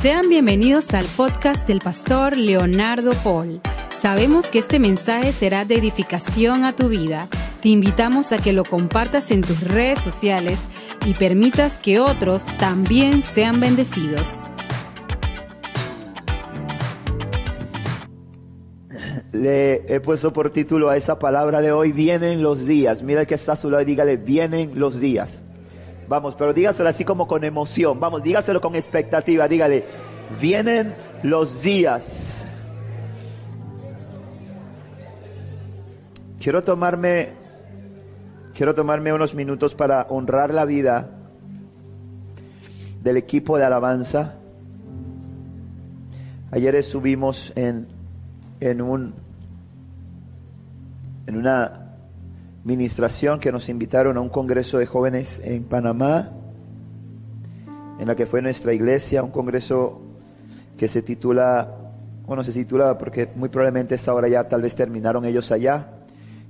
Sean bienvenidos al podcast del pastor Leonardo Paul. Sabemos que este mensaje será de edificación a tu vida. Te invitamos a que lo compartas en tus redes sociales y permitas que otros también sean bendecidos. Le he puesto por título a esa palabra de hoy, vienen los días. Mira que está a su lado y dígale, vienen los días. Vamos, pero dígaselo así como con emoción. Vamos, dígaselo con expectativa. Dígale, vienen los días. Quiero tomarme, quiero tomarme unos minutos para honrar la vida del equipo de alabanza. Ayer estuvimos en, en un, en una ministración que nos invitaron a un congreso de jóvenes en Panamá, en la que fue nuestra iglesia, un congreso que se titula, bueno, se titula porque muy probablemente esta hora ya tal vez terminaron ellos allá,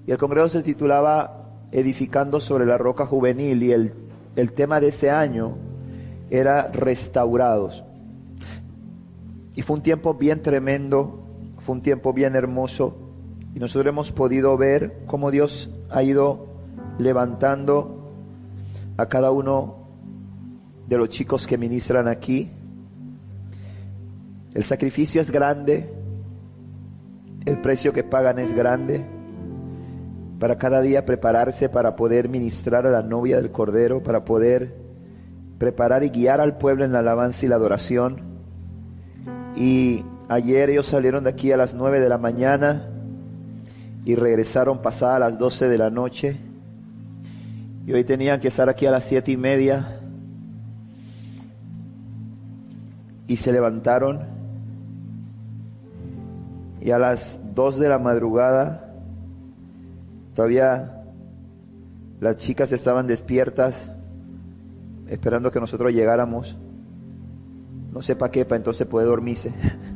y el congreso se titulaba Edificando sobre la roca juvenil y el, el tema de ese año era restaurados. Y fue un tiempo bien tremendo, fue un tiempo bien hermoso, y nosotros hemos podido ver cómo Dios ha ido levantando a cada uno de los chicos que ministran aquí. El sacrificio es grande, el precio que pagan es grande, para cada día prepararse para poder ministrar a la novia del Cordero, para poder preparar y guiar al pueblo en la alabanza y la adoración. Y ayer ellos salieron de aquí a las nueve de la mañana y regresaron pasadas las 12 de la noche. Y hoy tenían que estar aquí a las siete y media. Y se levantaron. Y a las 2 de la madrugada, todavía las chicas estaban despiertas, esperando que nosotros llegáramos. No sé para qué, para entonces puede dormirse.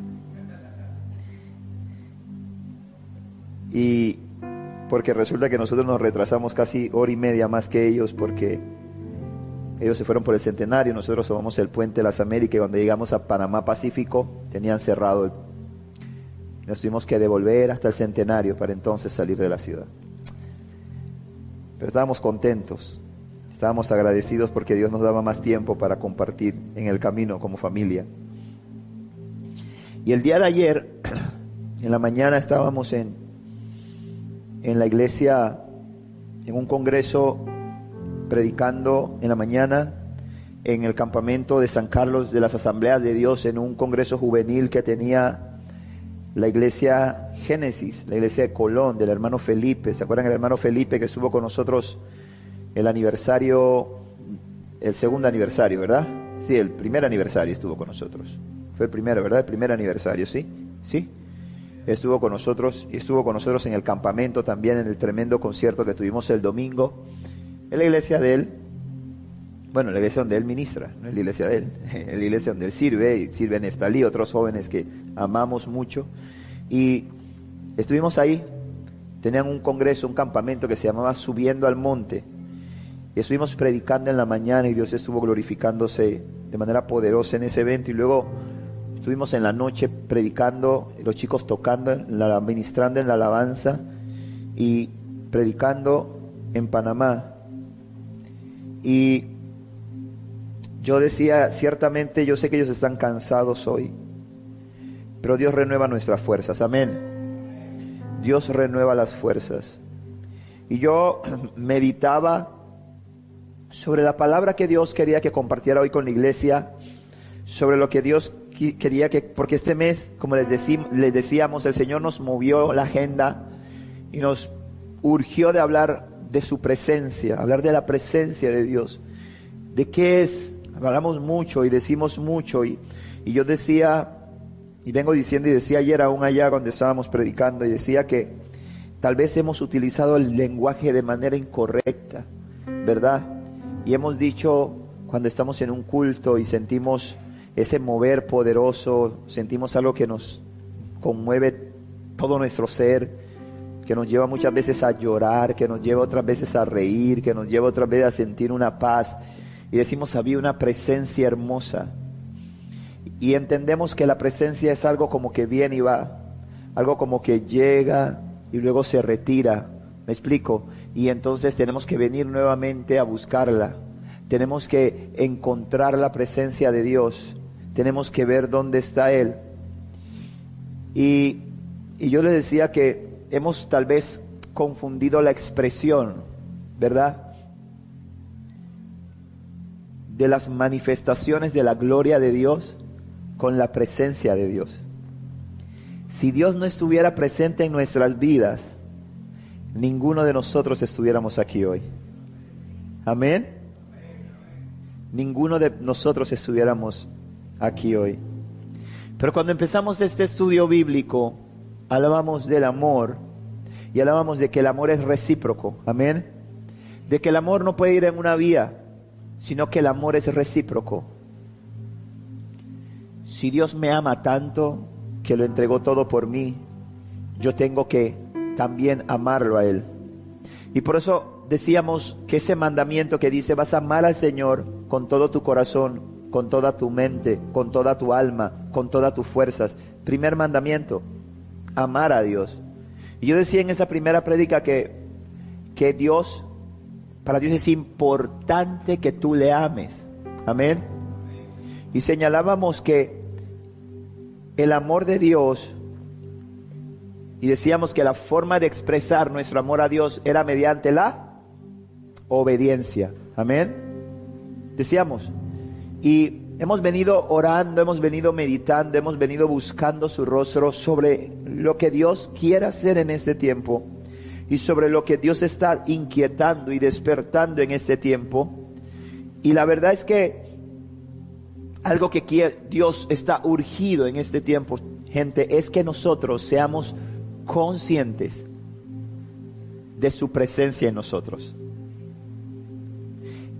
Y porque resulta que nosotros nos retrasamos casi hora y media más que ellos porque ellos se fueron por el centenario, nosotros tomamos el puente de las Américas y cuando llegamos a Panamá Pacífico tenían cerrado. Nos tuvimos que devolver hasta el centenario para entonces salir de la ciudad. Pero estábamos contentos, estábamos agradecidos porque Dios nos daba más tiempo para compartir en el camino como familia. Y el día de ayer, en la mañana estábamos en, en la iglesia, en un congreso, predicando en la mañana, en el campamento de San Carlos de las Asambleas de Dios, en un congreso juvenil que tenía la iglesia Génesis, la iglesia de Colón, del hermano Felipe. ¿Se acuerdan del hermano Felipe que estuvo con nosotros el aniversario, el segundo aniversario, verdad? Sí, el primer aniversario estuvo con nosotros. Fue el primero, ¿verdad? El primer aniversario, ¿sí? ¿Sí? Estuvo con nosotros y estuvo con nosotros en el campamento también en el tremendo concierto que tuvimos el domingo. En la iglesia de él bueno la iglesia donde él ministra no es la iglesia de él es la iglesia donde él sirve y sirve Neftalí otros jóvenes que amamos mucho. Y estuvimos ahí tenían un congreso un campamento que se llamaba subiendo al monte. Y estuvimos predicando en la mañana y Dios estuvo glorificándose de manera poderosa en ese evento. Y luego Estuvimos en la noche predicando, los chicos tocando, la, ministrando en la alabanza y predicando en Panamá. Y yo decía, ciertamente yo sé que ellos están cansados hoy, pero Dios renueva nuestras fuerzas, amén. Dios renueva las fuerzas. Y yo meditaba sobre la palabra que Dios quería que compartiera hoy con la iglesia, sobre lo que Dios quería que, porque este mes, como les, les decíamos, el Señor nos movió la agenda y nos urgió de hablar de su presencia, hablar de la presencia de Dios. ¿De qué es? Hablamos mucho y decimos mucho y, y yo decía, y vengo diciendo y decía ayer aún allá cuando estábamos predicando y decía que tal vez hemos utilizado el lenguaje de manera incorrecta, ¿verdad? Y hemos dicho cuando estamos en un culto y sentimos ese mover poderoso, sentimos algo que nos conmueve todo nuestro ser, que nos lleva muchas veces a llorar, que nos lleva otras veces a reír, que nos lleva otras veces a sentir una paz. Y decimos, había una presencia hermosa. y entendemos que la presencia es algo como que viene y va, algo como que llega y luego se retira. ¿Me explico? Y entonces tenemos que venir nuevamente a buscarla. Tenemos que encontrar la presencia de Dios. Tenemos que ver dónde está Él. Y, y yo le decía que hemos tal vez confundido la expresión, ¿verdad? De las manifestaciones de la gloria de Dios con la presencia de Dios. Si Dios no estuviera presente en nuestras vidas, ninguno de nosotros estuviéramos aquí hoy. Amén. Ninguno de nosotros estuviéramos aquí hoy. Pero cuando empezamos este estudio bíblico, hablábamos del amor y hablábamos de que el amor es recíproco. Amén. De que el amor no puede ir en una vía, sino que el amor es recíproco. Si Dios me ama tanto que lo entregó todo por mí, yo tengo que también amarlo a Él. Y por eso decíamos que ese mandamiento que dice vas a amar al Señor con todo tu corazón, con toda tu mente, con toda tu alma, con todas tus fuerzas. Primer mandamiento, amar a Dios. Y yo decía en esa primera prédica que, que Dios, para Dios es importante que tú le ames. Amén. Y señalábamos que el amor de Dios y decíamos que la forma de expresar nuestro amor a Dios era mediante la obediencia. Amén. Decíamos. Y hemos venido orando, hemos venido meditando, hemos venido buscando su rostro sobre lo que Dios quiere hacer en este tiempo y sobre lo que Dios está inquietando y despertando en este tiempo. Y la verdad es que algo que Dios está urgido en este tiempo, gente, es que nosotros seamos conscientes de su presencia en nosotros.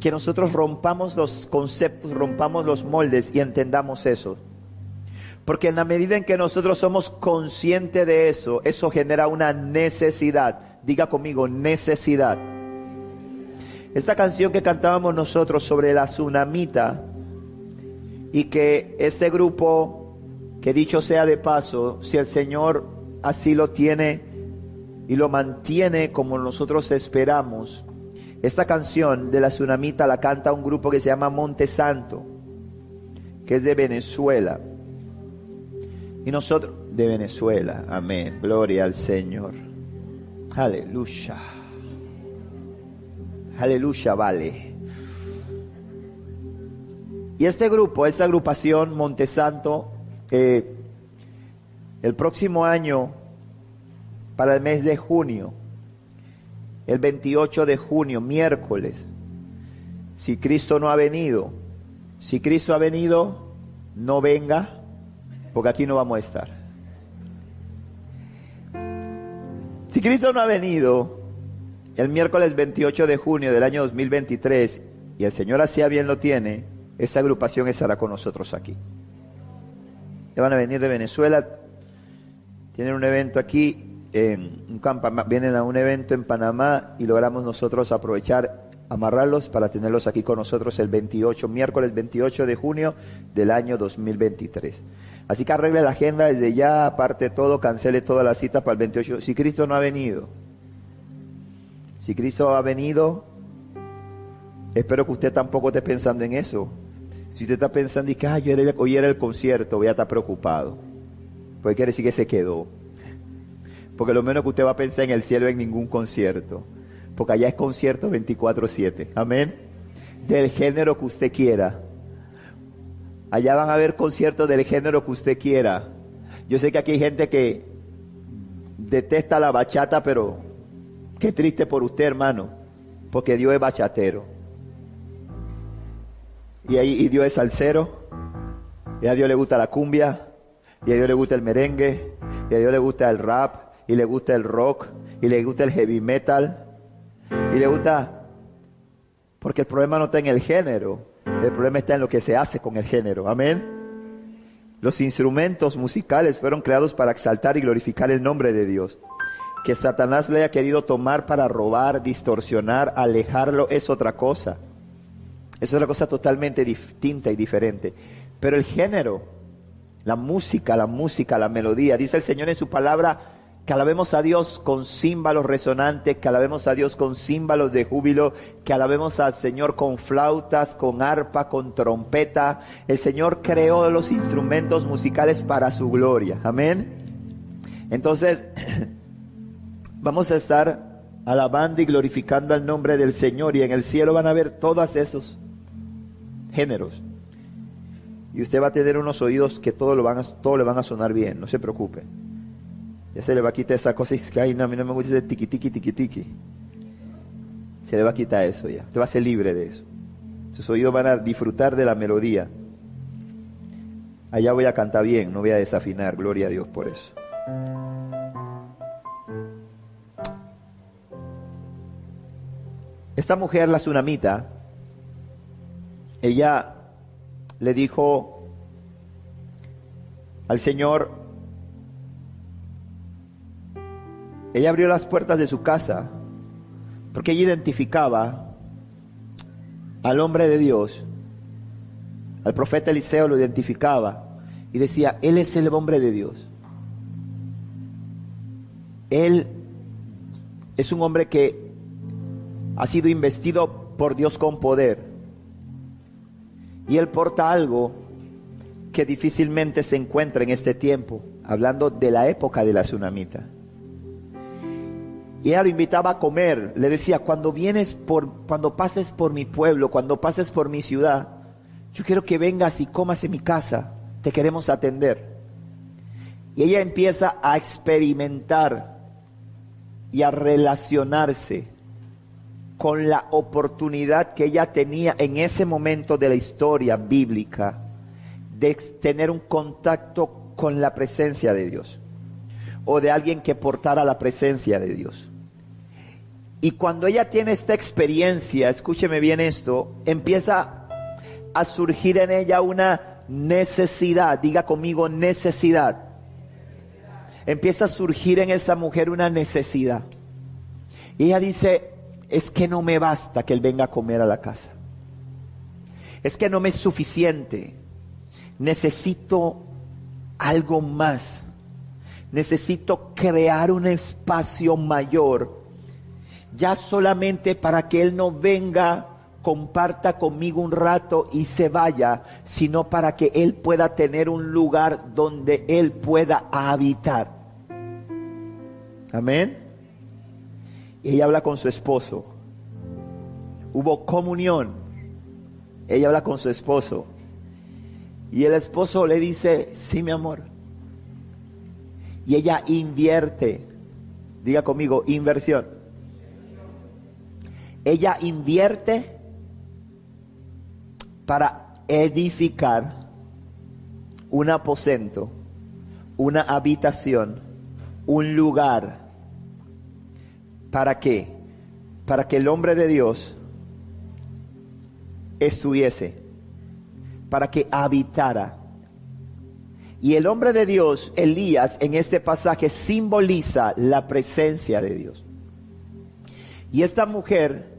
Que nosotros rompamos los conceptos, rompamos los moldes y entendamos eso. Porque en la medida en que nosotros somos conscientes de eso, eso genera una necesidad. Diga conmigo, necesidad. Esta canción que cantábamos nosotros sobre la tsunamita y que este grupo, que dicho sea de paso, si el Señor así lo tiene y lo mantiene como nosotros esperamos. Esta canción de la tsunamita la canta un grupo que se llama Monte Santo, que es de Venezuela. Y nosotros, de Venezuela, amén, gloria al Señor. Aleluya. Aleluya, vale. Y este grupo, esta agrupación Montesanto, eh, el próximo año, para el mes de junio, el 28 de junio, miércoles, si Cristo no ha venido, si Cristo ha venido, no venga, porque aquí no vamos a estar. Si Cristo no ha venido, el miércoles 28 de junio del año 2023, y el Señor así bien lo tiene, esta agrupación estará con nosotros aquí. Ya van a venir de Venezuela, tienen un evento aquí, un campo, vienen a un evento en Panamá y logramos nosotros aprovechar, amarrarlos para tenerlos aquí con nosotros el 28, miércoles 28 de junio del año 2023. Así que arregle la agenda desde ya, aparte todo, cancele toda la cita para el 28. Si Cristo no ha venido, si Cristo ha venido, espero que usted tampoco esté pensando en eso. Si usted está pensando y que yo hoy era el concierto, voy a estar preocupado. Porque quiere decir que se quedó. Porque lo menos que usted va a pensar en el cielo en ningún concierto. Porque allá es concierto 24-7. Amén. Del género que usted quiera. Allá van a haber conciertos del género que usted quiera. Yo sé que aquí hay gente que detesta la bachata, pero qué triste por usted, hermano. Porque Dios es bachatero. Y, ahí, y Dios es salsero. Y a Dios le gusta la cumbia y a Dios le gusta el merengue, y a Dios le gusta el rap, y le gusta el rock, y le gusta el heavy metal, y le gusta... Porque el problema no está en el género, el problema está en lo que se hace con el género. Amén. Los instrumentos musicales fueron creados para exaltar y glorificar el nombre de Dios. Que Satanás lo haya querido tomar para robar, distorsionar, alejarlo, es otra cosa. Es otra cosa totalmente distinta y diferente. Pero el género La música, la música, la melodía. Dice el Señor en su palabra que alabemos a Dios con címbalos resonantes, que alabemos a Dios con címbalos de júbilo, que alabemos al Señor con flautas, con arpa, con trompeta. El Señor creó los instrumentos musicales para su gloria. Amén. Entonces, vamos a estar alabando y glorificando al nombre del Señor y en el cielo van a ver todos esos géneros. Y usted va a tener unos oídos que todo, lo van a, todo le van a sonar bien, no se preocupe. Ya se le va a quitar esa cosa que ay, no, a mí no me gusta ese tiqui tiqui tiqui tiqui. Se le va a quitar eso ya. Usted va a ser libre de eso. Sus oídos van a disfrutar de la melodía. Allá voy a cantar bien, no voy a desafinar. Gloria a Dios por eso. Esta mujer, la tsunamita, ella le dijo al Señor, Ella abrió las puertas de su casa porque ella identificaba al hombre de Dios, al profeta Eliseo lo identificaba y decía, Él es el hombre de Dios. Él es un hombre que ha sido investido por Dios con poder. Y Él porta algo que difícilmente se encuentra en este tiempo, hablando de la época de la tsunamita. Y ella lo invitaba a comer. Le decía, cuando vienes por, cuando pases por mi pueblo, cuando pases por mi ciudad, yo quiero que vengas y comas en mi casa. Te queremos atender. Y ella empieza a experimentar y a relacionarse con la oportunidad que ella tenía en ese momento de la historia bíblica de tener un contacto con la presencia de Dios o de alguien que portara la presencia de Dios. Y cuando ella tiene esta experiencia, escúcheme bien esto, empieza a surgir en ella una necesidad, diga conmigo necesidad. Empieza a surgir en esa mujer una necesidad. Y ella dice, es que no me basta que él venga a comer a la casa. Es que no me es suficiente. Necesito algo más. Necesito crear un espacio mayor ya solamente para que Él no venga, comparta conmigo un rato y se vaya, sino para que Él pueda tener un lugar donde Él pueda habitar. Amén. Ella habla con su esposo. Hubo comunión. Ella habla con su esposo. Y el esposo le dice, sí, mi amor. Y ella invierte. Diga conmigo, inversión ella invierte para edificar un aposento, una habitación, un lugar. ¿Para qué? Para que el hombre de Dios estuviese, para que habitara. Y el hombre de Dios, Elías, en este pasaje simboliza la presencia de Dios. Y esta mujer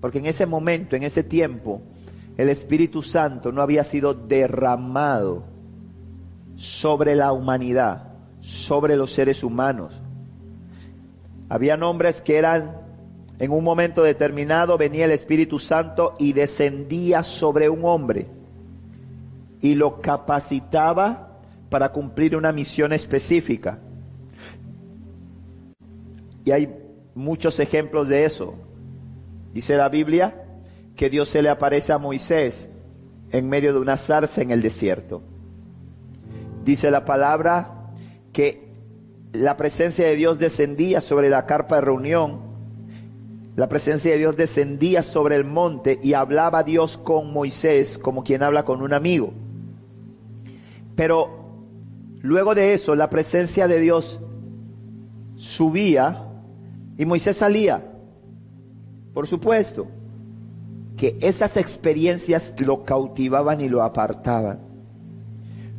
porque en ese momento, en ese tiempo, el Espíritu Santo no había sido derramado sobre la humanidad, sobre los seres humanos. Había hombres que eran, en un momento determinado venía el Espíritu Santo y descendía sobre un hombre y lo capacitaba para cumplir una misión específica. Y hay muchos ejemplos de eso. Dice la Biblia que Dios se le aparece a Moisés en medio de una zarza en el desierto. Dice la palabra que la presencia de Dios descendía sobre la carpa de reunión, la presencia de Dios descendía sobre el monte y hablaba Dios con Moisés como quien habla con un amigo. Pero luego de eso la presencia de Dios subía y Moisés salía. Por supuesto que esas experiencias lo cautivaban y lo apartaban.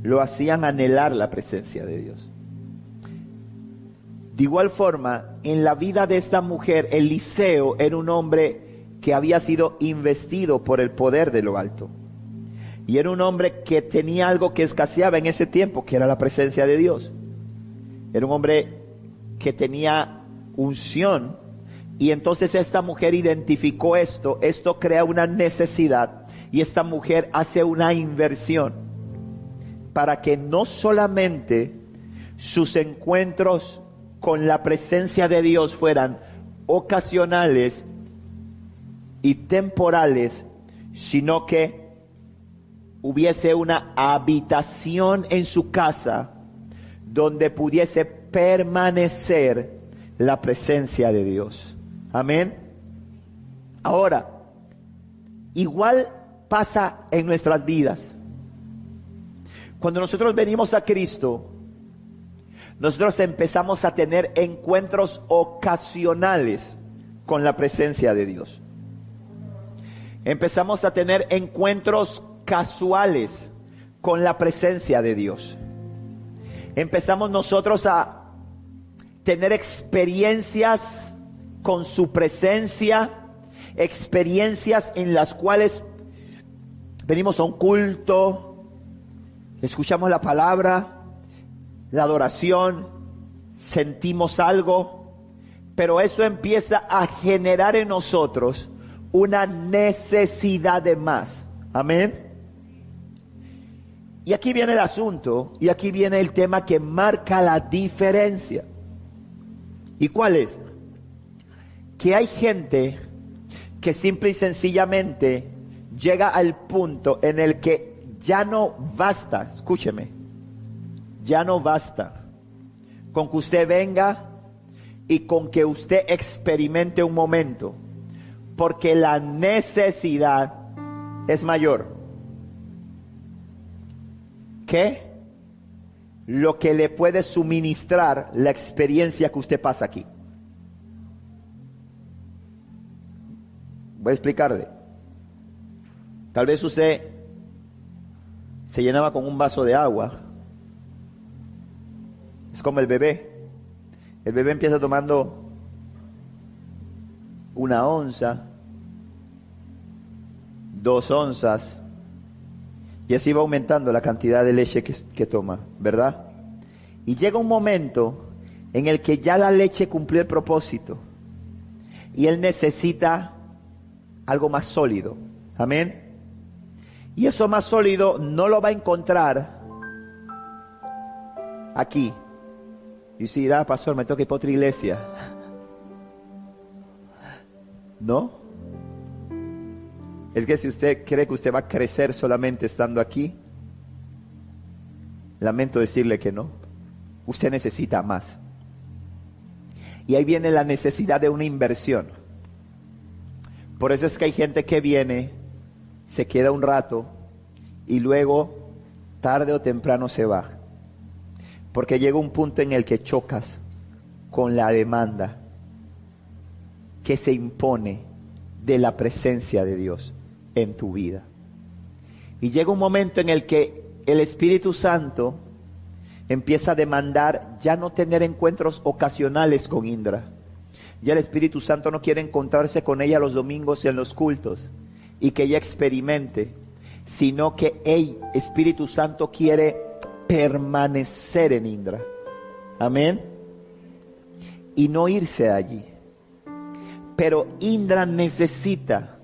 Lo hacían anhelar la presencia de Dios. De igual forma, en la vida de esta mujer, Eliseo era un hombre que había sido investido por el poder de lo alto. Y era un hombre que tenía algo que escaseaba en ese tiempo, que era la presencia de Dios. Era un hombre que tenía unción. Y entonces esta mujer identificó esto. Esto crea una necesidad. Y esta mujer hace una inversión para que no solamente sus encuentros con la presencia de Dios fueran ocasionales y temporales, sino que hubiese una habitación en su casa donde pudiese permanecer la presencia de Dios. Amén. Ahora, igual pasa en nuestras vidas. Cuando nosotros venimos a Cristo, nosotros empezamos a tener encuentros ocasionales con la presencia de Dios. Empezamos a tener encuentros casuales con la presencia de Dios. Empezamos nosotros a tener experiencias con su presencia, experiencias en las cuales venimos a un culto, escuchamos la palabra, la adoración, sentimos algo, pero eso empieza a generar en nosotros una necesidad de más. Amén. Y aquí viene el asunto, y aquí viene el tema que marca la diferencia. ¿Y cuál es? Que hay gente que simple y sencillamente llega al punto en el que ya no basta, escúcheme, ya no basta con que usted venga y con que usted experimente un momento, porque la necesidad es mayor que lo que le puede suministrar la experiencia que usted pasa aquí. Voy a explicarle. Tal vez usted se llenaba con un vaso de agua es como el bebé. El bebé empieza tomando una onza, dos onzas, y así va aumentando la cantidad de leche que, que, toma, ¿verdad? Y llega un momento en el que ya la leche cumplió el propósito y él necesita algo más sólido. Amén. Y eso más sólido no lo va a encontrar aquí, y si dirá, pastor, me toca ir para otra iglesia. ¿No? Es que si usted cree que usted va a crecer solamente estando aquí, lamento decirle que no. Usted necesita más. Y ahí viene la necesidad de una inversión. Por eso es que hay gente que viene, se queda un rato y luego, tarde o temprano, se va. Porque llega un punto en el que chocas con la demanda que se impone de la presencia de Dios en tu vida. Y llega un momento en el que el Espíritu Santo empieza a demandar ya no tener encuentros ocasionales con Indra. Ya el Espíritu Santo no quiere encontrarse con ella los domingos en los cultos y que ella experimente, sino que el Espíritu Santo quiere permanecer en Indra. Amén. Y no irse allí. Pero Indra necesita,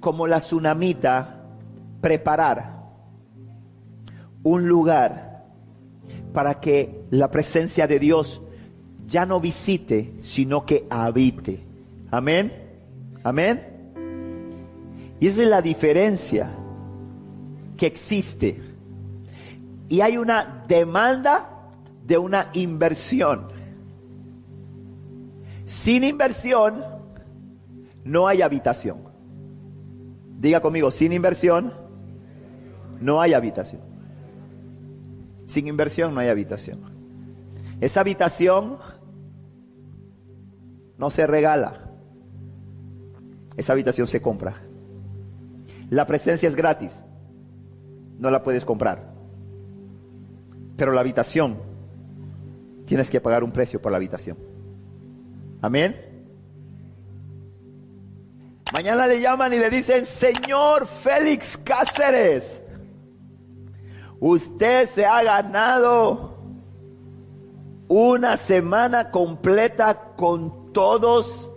como la tsunamita, preparar un lugar para que la presencia de Dios ya no visite, sino que habite. Amén. Amén. Y esa es la diferencia que existe y hay una demanda de una inversión. Sin inversión no hay habitación. Diga conmigo, sin inversión no hay habitación. Sin inversión no hay habitación. Esa habitación no se regala. Esa habitación se compra. La presencia es gratis. No la puedes comprar. Pero la habitación, tienes que pagar un precio por la habitación. Amén. Mañana le llaman y le dicen, señor Félix Cáceres, Usted se ha ganado una semana completa con todos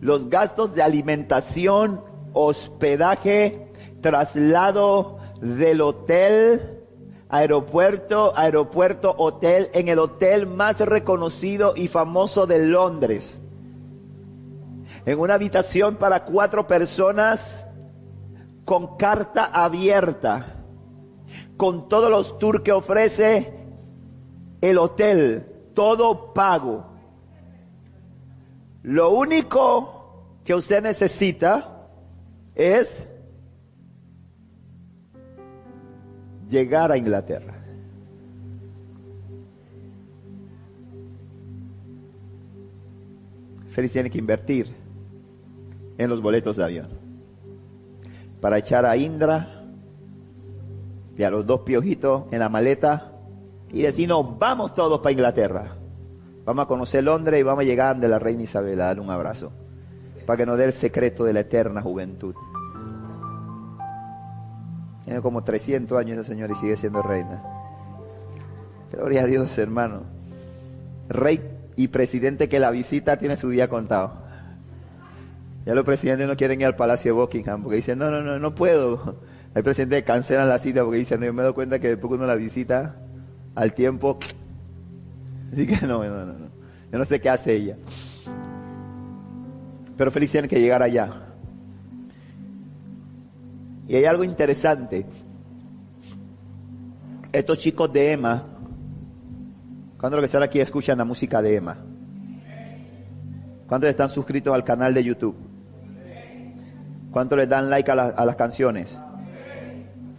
los gastos de alimentación, hospedaje, traslado del hotel, aeropuerto, aeropuerto, hotel, en el hotel más reconocido y famoso de Londres. En una habitación para cuatro personas con carta abierta, con todos los tours que ofrece el hotel, todo pago. Lo único que usted necesita es llegar a Inglaterra. Feliz tiene que invertir en los boletos de avión para echar a Indra y a los dos piojitos en la maleta y decirnos, vamos todos para Inglaterra. Vamos a conocer Londres y vamos a llegar de la reina Isabel a darle un abrazo para que nos dé el secreto de la eterna juventud. Tiene como 300 años esa señora y sigue siendo reina. Gloria a Dios, hermano. Rey y presidente que la visita tiene su día contado. Ya los presidentes no quieren ir al Palacio de Buckingham porque dicen, no, no, no, no puedo. Hay presidentes que cancelan la cita porque dicen, no, yo me doy cuenta que después uno la visita al tiempo, así que no, no, no, no. Yo no sé qué hace ella. Pero feliz tienen que llegar allá. Y hay algo interesante. Estos chicos de Emma, cuando los que están aquí escuchan la música de Emma? ¿Cuántos están suscritos al canal de YouTube? ¿Cuántos les dan like a, las canciones?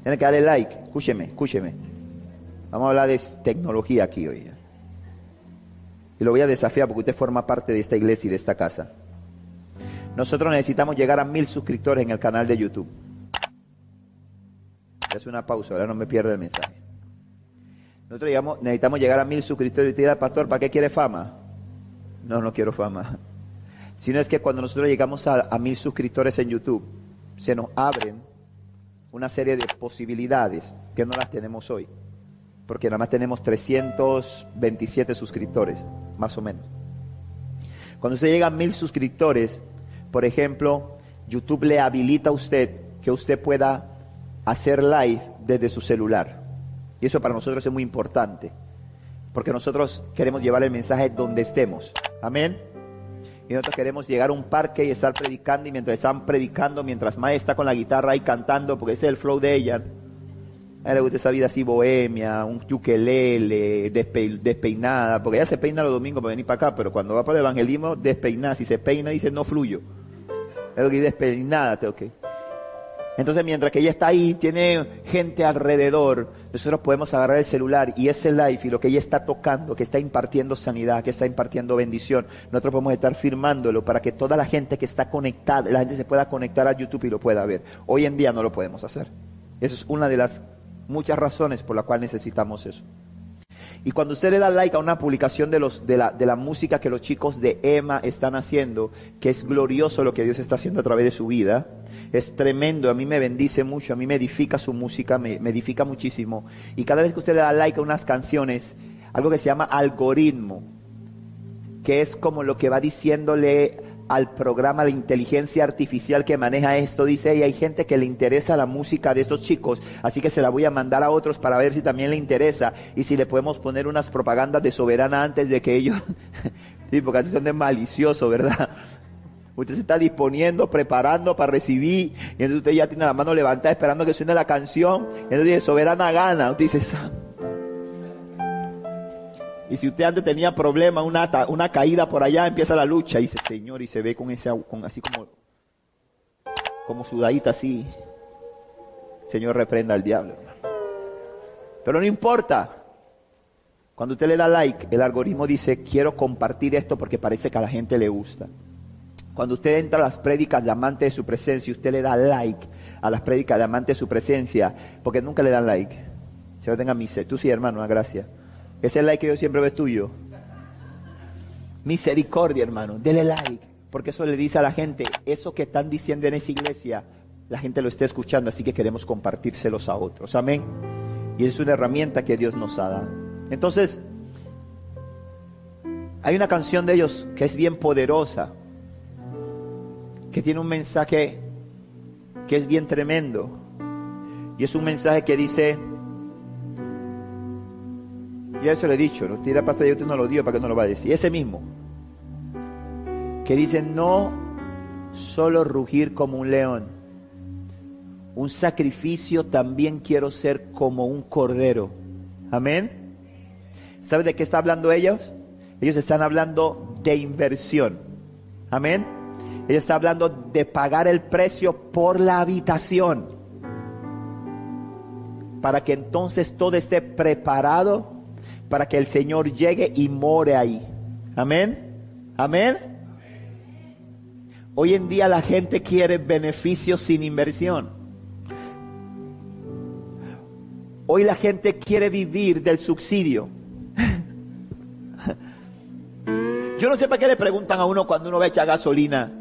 Tienen que darle like. Escúcheme, escúcheme. Vamos a hablar de tecnología aquí hoy. Y lo voy a desafiar porque usted forma parte de esta iglesia y de esta casa. Nosotros necesitamos llegar a mil suscriptores en el canal de YouTube. Es una pausa, ahora no me pierdo el mensaje. Nosotros necesitamos llegar a mil suscriptores y te dirá, pastor, ¿para qué quiere fama? No, no quiero fama. Sino es que cuando nosotros llegamos a mil suscriptores en YouTube, se nos abren una serie de posibilidades que no las tenemos hoy. Porque nada más tenemos 327 suscriptores, más o menos. Cuando usted llega a mil suscriptores, por ejemplo, YouTube le habilita a usted que usted pueda hacer live desde su celular. Y eso para nosotros es muy importante, porque nosotros queremos llevar el mensaje donde estemos. Amén. Y nosotros queremos llegar a un parque y estar predicando, y mientras están predicando, mientras Mae está con la guitarra ahí cantando, porque ese es el flow de ella. A ella le gusta esa vida así bohemia, un yukelele, despeinada, porque ella se peina los domingos para venir para acá, pero cuando va para el evangelismo, despeinada. Si se peina, dice no fluyo. Es que despeinada, tengo que. Entonces, mientras que ella está ahí, tiene gente alrededor, nosotros podemos agarrar el celular y ese live y lo que ella está tocando, que está impartiendo sanidad, que está impartiendo bendición, nosotros podemos estar firmándolo para que toda la gente que está conectada, la gente se pueda conectar a YouTube y lo pueda ver. Hoy en día no lo podemos hacer. Esa es una de las muchas razones por la cual necesitamos eso. Y cuando usted le da like a una publicación de, los, de, la, de la música que los chicos de Emma están haciendo, que es glorioso lo que Dios está haciendo a través de su vida, es tremendo, a mí me bendice mucho, a mí me edifica su música, me, me edifica muchísimo. Y cada vez que usted le da like a unas canciones, algo que se llama algoritmo, que es como lo que va diciéndole al programa de inteligencia artificial que maneja esto, dice, y hay gente que le interesa la música de estos chicos, así que se la voy a mandar a otros para ver si también le interesa y si le podemos poner unas propagandas de soberana antes de que ellos, sí, porque así son de malicioso, ¿verdad? Usted se está disponiendo, preparando para recibir, y entonces usted ya tiene la mano levantada esperando que suene la canción, y entonces dice, soberana gana, usted dice, y si usted antes tenía problema, una, una caída por allá, empieza la lucha. Y dice, Señor, y se ve con ese, con así como, como sudadita así. Señor, reprenda al diablo. Pero no importa. Cuando usted le da like, el algoritmo dice, quiero compartir esto porque parece que a la gente le gusta. Cuando usted entra a las prédicas de amante de su presencia, usted le da like a las prédicas de amante de su presencia, porque nunca le dan like. Señor, tenga misericordia. Tú sí, hermano, gracias. Ese like que yo siempre veo tuyo. Misericordia, hermano. Dele like. Porque eso le dice a la gente, eso que están diciendo en esa iglesia, la gente lo está escuchando, así que queremos compartírselos a otros. Amén. Y es una herramienta que Dios nos ha dado. Entonces, hay una canción de ellos que es bien poderosa, que tiene un mensaje que es bien tremendo. Y es un mensaje que dice, ya eso le he dicho, no tira pastor, usted no lo dio, ¿para que no lo va a decir? Ese mismo, que dice, no solo rugir como un león, un sacrificio también quiero ser como un cordero. Amén. ¿Sabe de qué está hablando ellos? Ellos están hablando de inversión. Amén. Ellos están hablando de pagar el precio por la habitación. Para que entonces todo esté preparado para que el Señor llegue y more ahí. Amén. Amén. Hoy en día la gente quiere beneficios sin inversión. Hoy la gente quiere vivir del subsidio. Yo no sé para qué le preguntan a uno cuando uno va a echar gasolina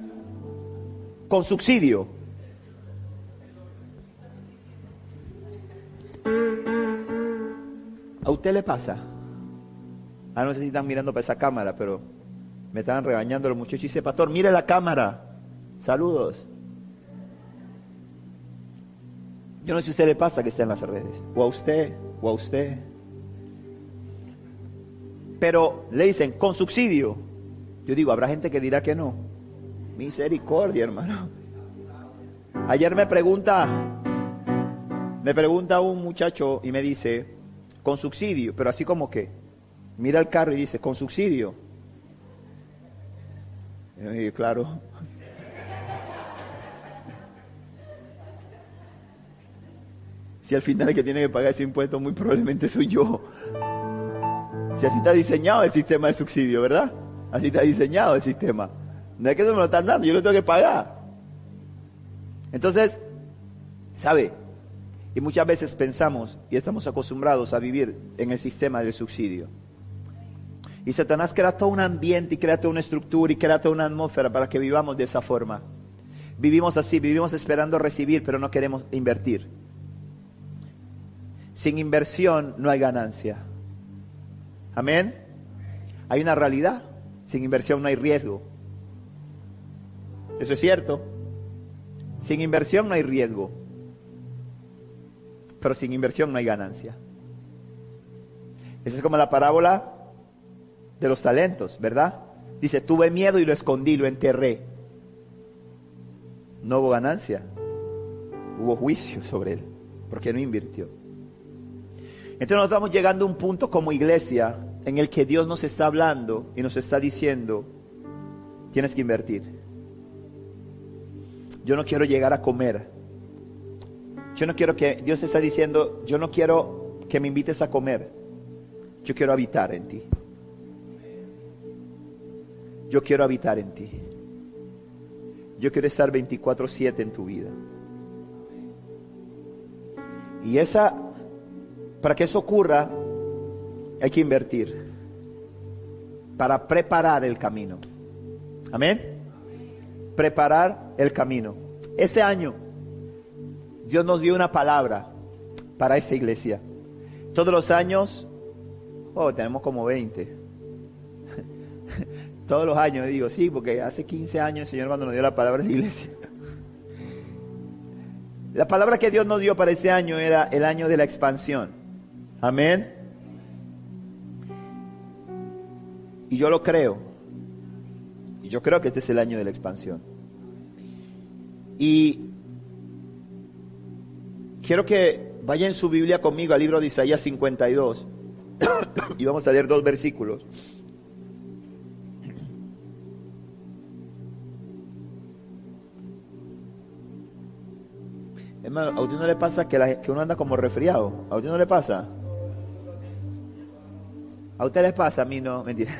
con subsidio. ¿A usted le pasa? Ah, no sé si están mirando para esa cámara, pero me estaban regañando los muchachos y dice, pastor, mire la cámara. Saludos. Yo no sé si a usted le pasa que esté en las redes, o a usted, o a usted. Pero le dicen, con subsidio. Yo digo, habrá gente que dirá que no. Misericordia, hermano. Ayer me pregunta, me pregunta un muchacho y me dice, con subsidio, pero así como que, mira el carro y dice, con subsidio. Y claro. Si al final el que tiene que pagar ese impuesto muy probablemente soy yo. Si así está diseñado el sistema de subsidio, ¿verdad? Así está diseñado el sistema. No es que no me lo están dando, yo lo tengo que pagar. Entonces, ¿sabe? Y muchas veces pensamos y estamos acostumbrados a vivir en el sistema del subsidio. Y Satanás crea todo un ambiente y crea toda una estructura y crea toda una atmósfera para que vivamos de esa forma. Vivimos así, vivimos esperando recibir, pero no queremos invertir. Sin inversión no hay ganancia. Amén. Hay una realidad. Sin inversión no hay riesgo. Eso es cierto. Sin inversión no hay riesgo. Pero sin inversión no hay ganancia. Esa es como la parábola de los talentos, ¿verdad? Dice, tuve miedo y lo escondí, lo enterré. No hubo ganancia. Hubo juicio sobre él, porque no invirtió. Entonces nos estamos llegando a un punto como iglesia en el que Dios nos está hablando y nos está diciendo, tienes que invertir. Yo no quiero llegar a comer. Yo no quiero que Dios está diciendo, yo no quiero que me invites a comer. Yo quiero habitar en ti. Yo quiero habitar en ti. Yo quiero estar 24/7 en tu vida. Y esa, para que eso ocurra, hay que invertir. Para preparar el camino. Amén. Preparar el camino. Este año, Dios nos dio una palabra para esta iglesia. Todos los años, oh, tenemos como 20. Todos los años, digo, sí, porque hace 15 años el Señor cuando nos dio la palabra de la iglesia. La palabra que Dios nos dio para ese año era el año de la expansión. Amén. Y yo lo creo. Y yo creo que este es el año de la expansión. Y quiero que vaya en su Biblia conmigo al libro de Isaías 52. y vamos a leer dos versículos. Hermano, ¿a usted no le pasa que, uno anda como resfriado? ¿A usted no le pasa? ¿A usted les pasa? A mí no, mentira.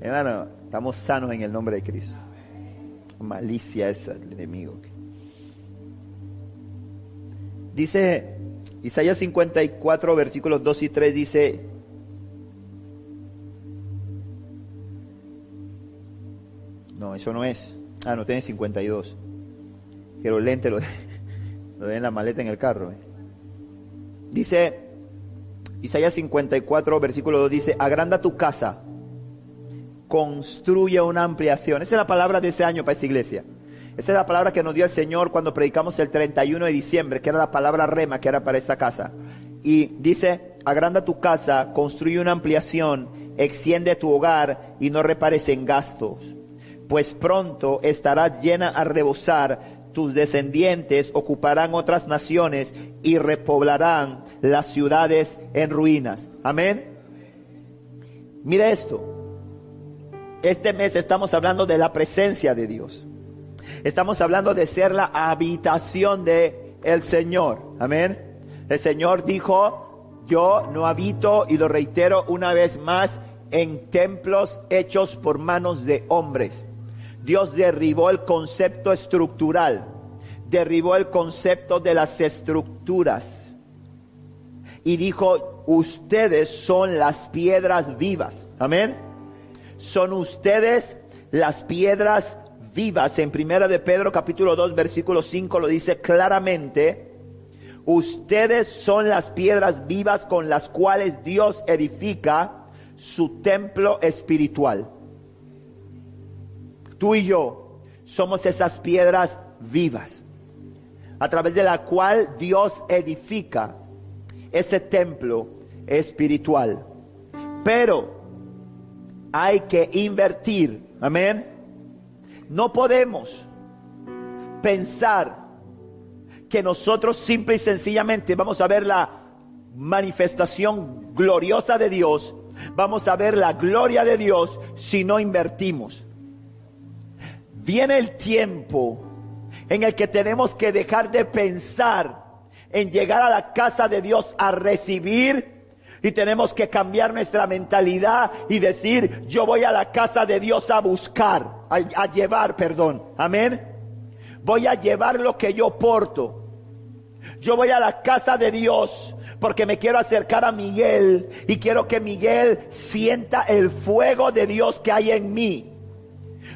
Hermano, estamos sanos en el nombre de Cristo. Malicia esa del enemigo. Dice Isaías 54, versículos 2 y 3, dice, no, eso no es. Ah, no, tiene 52 que los lentes lo, den la maleta en el carro. Eh. Dice Isaías 54, versículo 2 dice, agranda tu casa, construye una ampliación. Esa es la palabra de ese año para esta iglesia. Esa es la palabra que nos dio el Señor cuando predicamos el 31 de diciembre, que era la palabra rema, que era para esta casa. Y dice, agranda tu casa, construye una ampliación, extiende tu hogar y no repares en gastos, pues pronto estarás llena a rebosar, tus descendientes ocuparán otras naciones y repoblarán las ciudades en ruinas. Amén. Mira esto. Este mes estamos hablando de la presencia de Dios. Estamos hablando de ser la habitación de el Señor. Amén. El Señor dijo, yo no habito, y lo reitero una vez más, en templos hechos por manos de hombres. Dios derribó el concepto estructural, derribó el concepto de las estructuras y dijo, ustedes son las piedras vivas. Amén. Son ustedes las piedras vivas. En primera de Pedro capítulo 2 versículo 5 lo dice claramente. Ustedes son las piedras vivas con las cuales Dios edifica su templo espiritual. Tú y yo somos esas piedras vivas a través de la cual Dios edifica ese templo espiritual. Pero hay que invertir, amén. No podemos pensar que nosotros simple y sencillamente vamos a ver la manifestación gloriosa de Dios, vamos a ver la gloria de Dios si no invertimos. Viene el tiempo en el que tenemos que dejar de pensar en llegar a la casa de Dios a recibir y tenemos que cambiar nuestra mentalidad y decir, yo voy a la casa de Dios a buscar, a, llevar, perdón. Amén. Voy a llevar lo que yo porto. Yo voy a la casa de Dios porque me quiero acercar a Miguel y quiero que Miguel sienta el fuego de Dios que hay en mí.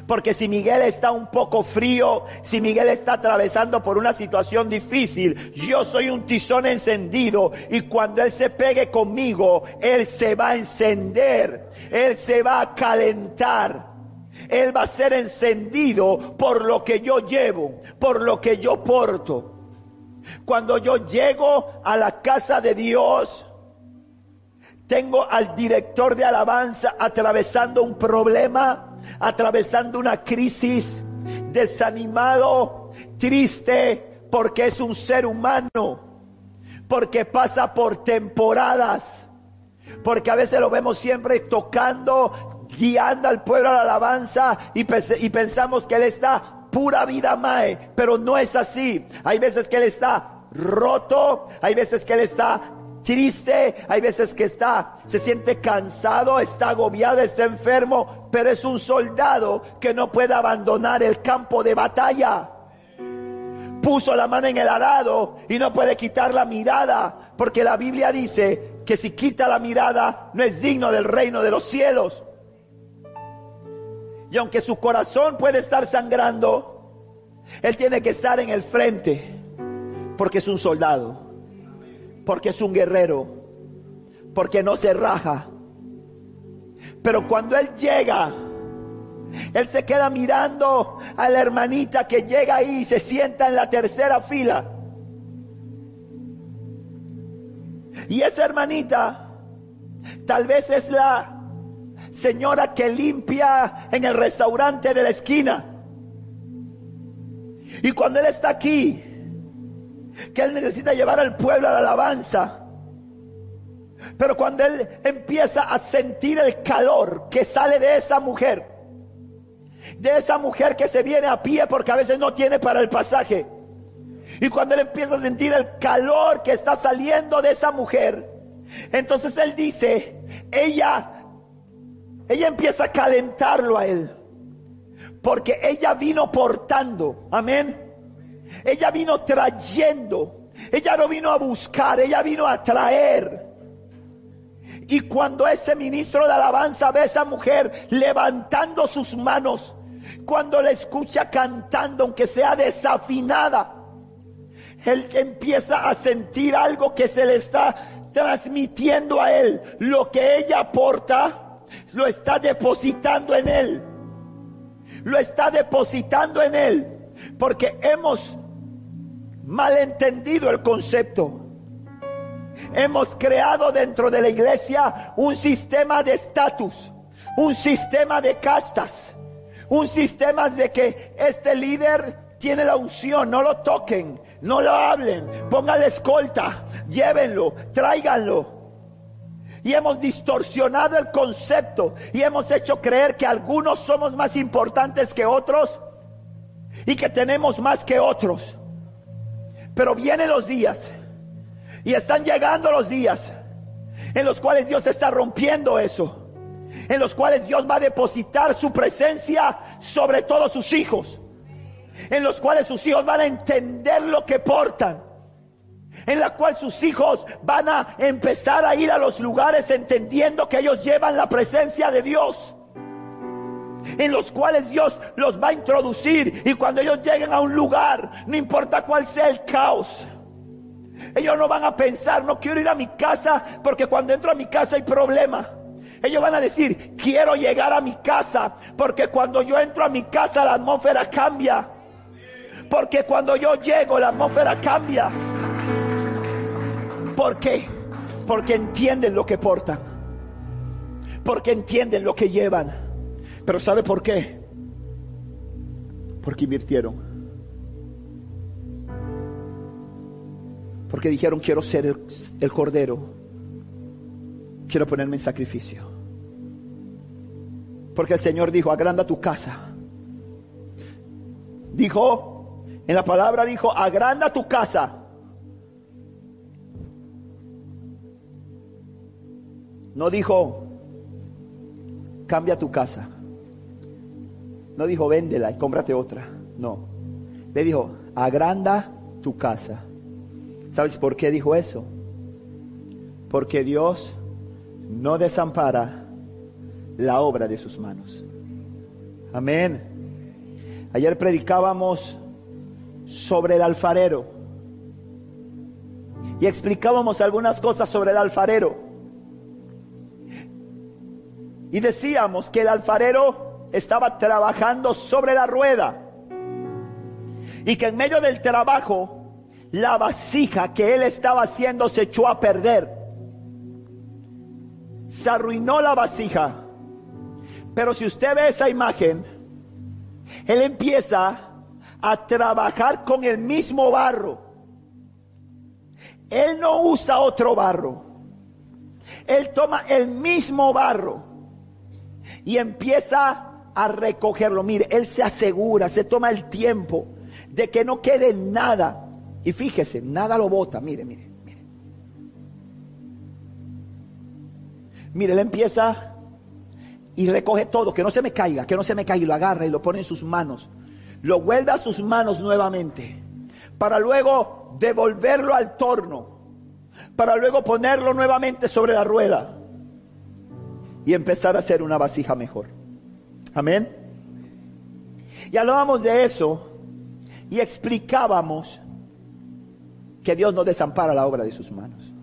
Porque si Miguel está un poco frío, si Miguel está atravesando por una situación difícil, yo soy un tizón encendido y cuando Él se pegue conmigo, Él se va a encender, Él se va a calentar. Él va a ser encendido por lo que yo llevo, por lo que yo porto. Cuando yo llego a la casa de Dios, tengo al director de alabanza atravesando un problema atravesando una crisis, desanimado, triste, porque es un ser humano, porque pasa por temporadas, porque a veces lo vemos siempre tocando, guiando al pueblo a la alabanza y, pensamos que Él está pura vida mae, pero no es así. Hay veces que Él está roto, hay veces que Él está triste, hay veces que está, se siente cansado, está agobiado, está enfermo, pero es un soldado que no puede abandonar el campo de batalla. Puso la mano en el arado y no puede quitar la mirada, porque la Biblia dice que si quita la mirada no es digno del reino de los cielos. Y aunque su corazón puede estar sangrando, él tiene que estar en el frente, porque es un soldado porque es un guerrero, porque no se raja. Pero cuando él llega, él se queda mirando a la hermanita que llega ahí y se sienta en la tercera fila. Y esa hermanita tal vez es la señora que limpia en el restaurante de la esquina. Y cuando él está aquí, que Él necesita llevar al pueblo a la alabanza. Pero cuando Él empieza a sentir el calor que sale de esa mujer, de esa mujer que se viene a pie porque a veces no tiene para el pasaje, y cuando Él empieza a sentir el calor que está saliendo de esa mujer, entonces Él dice, ella, ella empieza a calentarlo a Él, porque ella vino portando, amén ella vino trayendo. Ella no vino a buscar, ella vino a traer. Y cuando ese ministro de alabanza ve a esa mujer levantando sus manos, cuando la escucha cantando, aunque sea desafinada, él empieza a sentir algo que se le está transmitiendo a él. Lo que ella aporta, lo está depositando en él. Lo está depositando en él. Porque hemos malentendido el concepto. Hemos creado dentro de la iglesia un sistema de estatus, un sistema de castas, un sistema de que este líder tiene la unción, no lo toquen, no lo hablen, pónganle escolta, llévenlo, tráiganlo. Y hemos distorsionado el concepto y hemos hecho creer que algunos somos más importantes que otros y que tenemos más que otros. Pero vienen los días y están llegando los días en los cuales Dios está rompiendo eso. En los cuales Dios va a depositar su presencia sobre todos sus hijos en los cuales sus hijos van a entender lo que portan, en la cual sus hijos van a empezar a ir a los lugares entendiendo que ellos llevan la presencia de Dios, en los cuales Dios los va a introducir y cuando ellos lleguen a un lugar, no importa cuál sea el caos, ellos no van a pensar, no quiero ir a mi casa porque cuando entro a mi casa hay problema. Ellos van a decir, quiero llegar a mi casa porque cuando yo entro a mi casa la atmósfera cambia. Porque cuando yo llego la atmósfera cambia. ¿Por qué? Porque entienden lo que portan. Porque entienden lo que llevan. Pero ¿sabe por qué? Porque invirtieron. Porque dijeron, quiero ser el, cordero. Quiero ponerme en sacrificio. Porque el Señor dijo, agranda tu casa. Dijo, en la palabra dijo, agranda tu casa. No dijo, cambia tu casa. No dijo, véndela y cómprate otra. No. Le dijo, agranda tu casa. ¿Sabes por qué dijo eso? Porque Dios no desampara la obra de sus manos. Amén. Ayer predicábamos sobre el alfarero. Y explicábamos algunas cosas sobre el alfarero. Y decíamos que el alfarero estaba trabajando sobre la rueda. Y que en medio del trabajo, la vasija que él estaba haciendo se echó a perder. Se arruinó la vasija. Pero si usted ve esa imagen, él empieza a trabajar con el mismo barro. Él no usa otro barro. Él toma el mismo barro y empieza a recogerlo. Mire, él se asegura, se toma el tiempo de que no quede nada. Y fíjese, nada lo bota. Mire, mire, mire. Mire, él empieza y recoge todo, que no se me caiga, que no se me caiga y lo agarra y lo pone en sus manos lo vuelve a sus manos nuevamente, para luego devolverlo al torno, para luego ponerlo nuevamente sobre la rueda y empezar a hacer una vasija mejor. Amén. Y hablábamos de eso y explicábamos que Dios no desampara la obra de sus manos.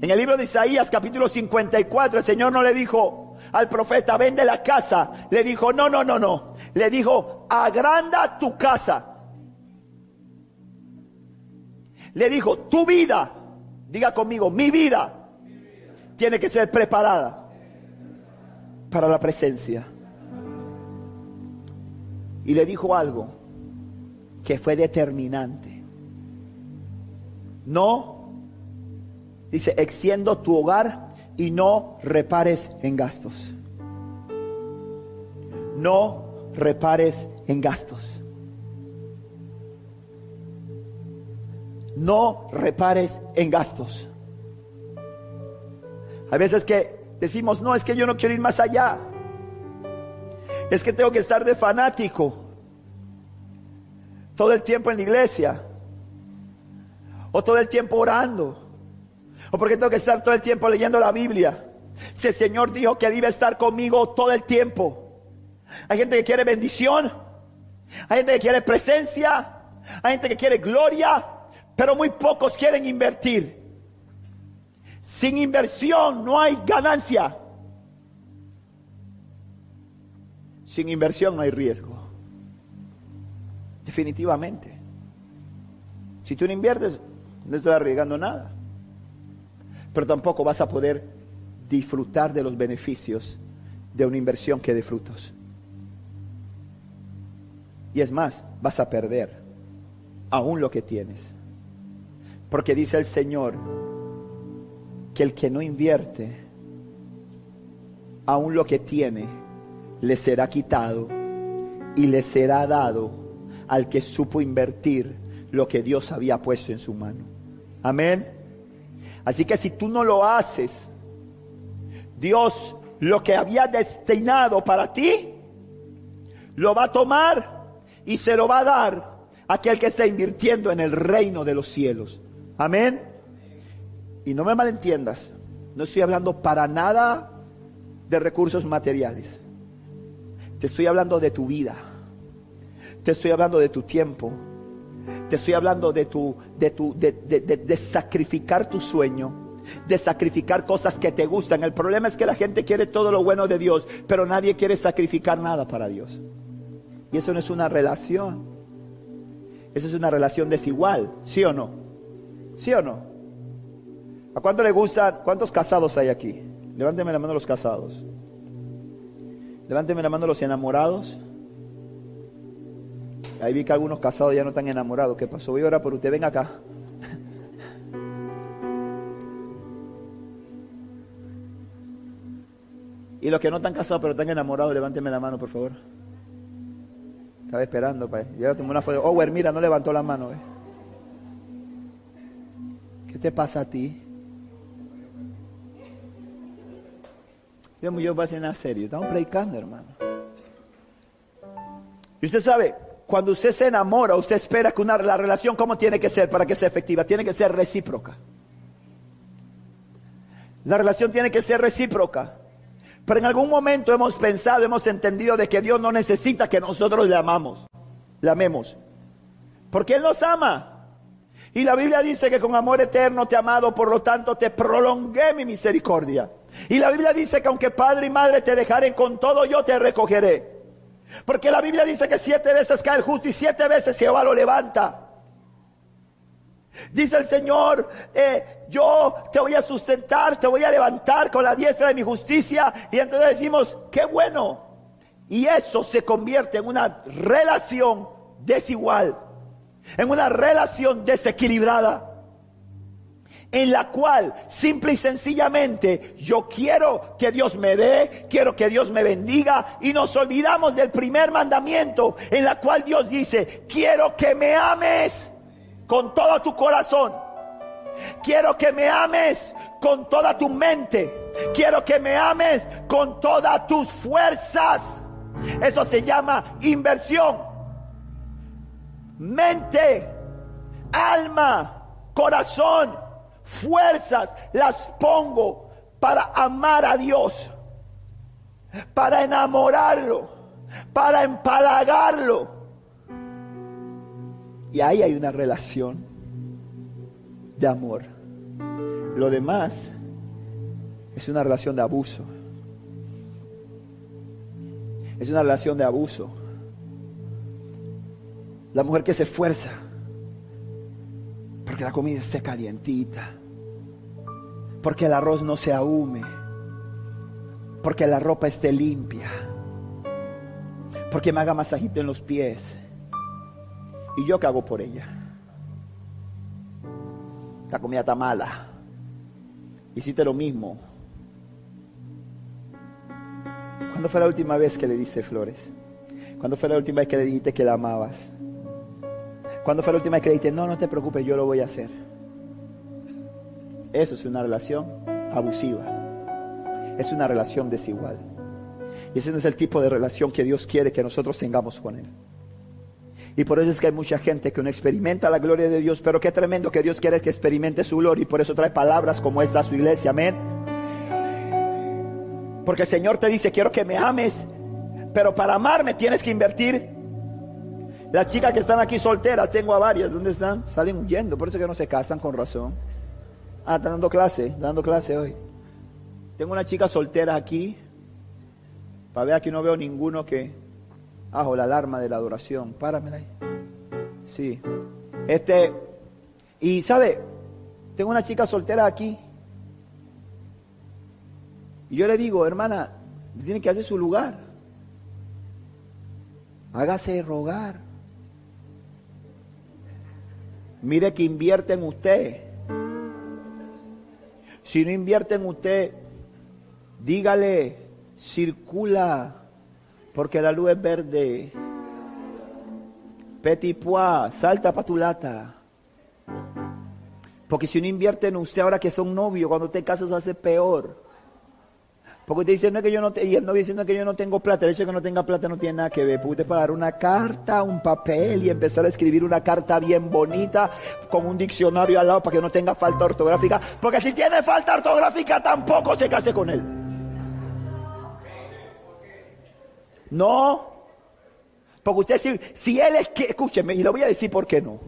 En el libro de Isaías capítulo 54 el Señor no le dijo, al profeta, vende la casa. Le dijo, no, no, no, no. Le dijo, agranda tu casa. Le dijo, tu vida, diga conmigo, mi vida, tiene que ser preparada para la presencia. Y le dijo algo que fue determinante. No, dice, extiendo tu hogar y no repares en gastos. No repares en gastos. No repares en gastos. Hay veces que decimos, no, es que yo no quiero ir más allá. Es que tengo que estar de fanático todo el tiempo en la iglesia. O todo el tiempo orando. ¿O porque tengo que estar todo el tiempo leyendo la Biblia? Si el Señor dijo que Él iba a estar conmigo todo el tiempo. Hay gente que quiere bendición. Hay gente que quiere presencia. Hay gente que quiere gloria, pero muy pocos quieren invertir. Sin inversión no hay ganancia. Sin inversión no hay riesgo. Definitivamente. Si tú no inviertes, no estás arriesgando nada. Pero tampoco vas a poder disfrutar de los beneficios de una inversión que de frutos. Y es más, vas a perder aún lo que tienes. Porque dice el Señor que el que no invierte, aún lo que tiene, le será quitado y le será dado al que supo invertir lo que Dios había puesto en su mano. Amén. Así que si tú no lo haces, Dios lo que había destinado para ti, lo va a tomar y se lo va a dar a aquel que está invirtiendo en el reino de los cielos. Amén. Y no me malentiendas, no estoy hablando para nada de recursos materiales. Te estoy hablando de tu vida. Te estoy hablando de tu tiempo. Te estoy hablando de tu, de tu, de, de sacrificar tu sueño de sacrificar cosas que te gustan. El problema es que la gente quiere todo lo bueno de Dios, pero nadie quiere sacrificar nada para Dios. Y eso no es una relación. Eso es una relación desigual, ¿sí o no? ¿Sí o no? ¿A cuánto le gustan? ¿Cuántos casados hay aquí? Levánteme la mano los casados. Levánteme la mano los enamorados. Ahí vi que algunos casados ya no están enamorados. ¿Qué pasó? Voy a orar por usted. Ven acá. Y los que no están casados pero están enamorados, levánteme la mano, por favor. Estaba esperando, pa. Ya tomé una foto. Oh, mira, no levantó la mano. Eh. ¿Qué te pasa a ti? Dios mío, va a ser nada serio. Estamos predicando, hermano. Y usted sabe, cuando usted se enamora, usted espera que una, la relación, ¿cómo tiene que ser para que sea efectiva? Tiene que ser recíproca. La relación tiene que ser recíproca. Pero en algún momento hemos pensado, hemos entendido de que Dios no necesita que nosotros le amamos, le amemos. Porque Él nos ama. Y la Biblia dice que con amor eterno te he amado, por lo tanto te prolongué mi misericordia. Y la Biblia dice que aunque padre y madre te dejaren con todo, yo te recogeré. Porque la Biblia dice que siete veces cae el justo y siete veces Jehová lo levanta. Dice el Señor, eh, yo te voy a sustentar, te voy a levantar con la diestra de mi justicia. Y entonces decimos, qué bueno. Y eso se convierte en una relación desigual, en una relación desequilibrada, en la cual simple y sencillamente yo quiero que Dios me dé, quiero que Dios me bendiga y nos olvidamos del primer mandamiento en la cual Dios dice, quiero que me ames con todo tu corazón. Quiero que me ames con toda tu mente. Quiero que me ames con todas tus fuerzas. Eso se llama inversión. Mente, alma, corazón, fuerzas las pongo para amar a Dios, para enamorarlo, para empalagarlo y ahí hay una relación de amor. Lo demás es una relación de abuso. Es una relación de abuso. La mujer que se esfuerza porque la comida esté calientita, porque el arroz no se ahume, porque la ropa esté limpia, porque me haga masajito en los pies, ¿Y yo qué hago por ella? La comida está mala. Hiciste lo mismo. ¿Cuándo fue la última vez que le diste flores? ¿Cuándo fue la última vez que le dijiste que la amabas? ¿Cuándo fue la última vez que dijiste, no, no te preocupes, yo lo voy a hacer? Eso es una relación abusiva. Es una relación desigual. Y ese no es el tipo de relación que Dios quiere que nosotros tengamos con Él. Y por eso es que hay mucha gente que no experimenta la gloria de Dios, pero qué tremendo que Dios quiere que experimente su gloria y por eso trae palabras como esta a su iglesia, amén. Porque el Señor te dice, quiero que me ames, pero para amarme tienes que invertir. Las chicas que están aquí solteras, tengo a varias, ¿dónde están? Salen huyendo, por eso que no se casan con razón. Ah, están dando clase, dando clase hoy. Tengo una chica soltera aquí, para ver aquí no veo ninguno que... Ajo la alarma de la adoración, páramela ahí. Sí. Este, y sabe, tengo una chica soltera aquí. Y yo le digo, hermana, tiene que hacer su lugar. Hágase rogar. Mire que invierte en usted. Si no invierte en usted, dígale, circula, porque la luz es verde. Petit pois, salta para tu lata. Porque si uno invierte en usted ahora que son novios, cuando te casas ser peor. Porque usted es que yo no, y el novio diciendo que yo no tengo plata, el hecho de que no tenga plata no tiene nada que ver. Porque usted pagar una carta, un papel y empezar a escribir una carta bien bonita con un diccionario al lado para que no tenga falta ortográfica. Porque si tiene falta ortográfica tampoco se case con él. No. Porque usted si, si él es que, escúcheme, y le voy a decir por qué no.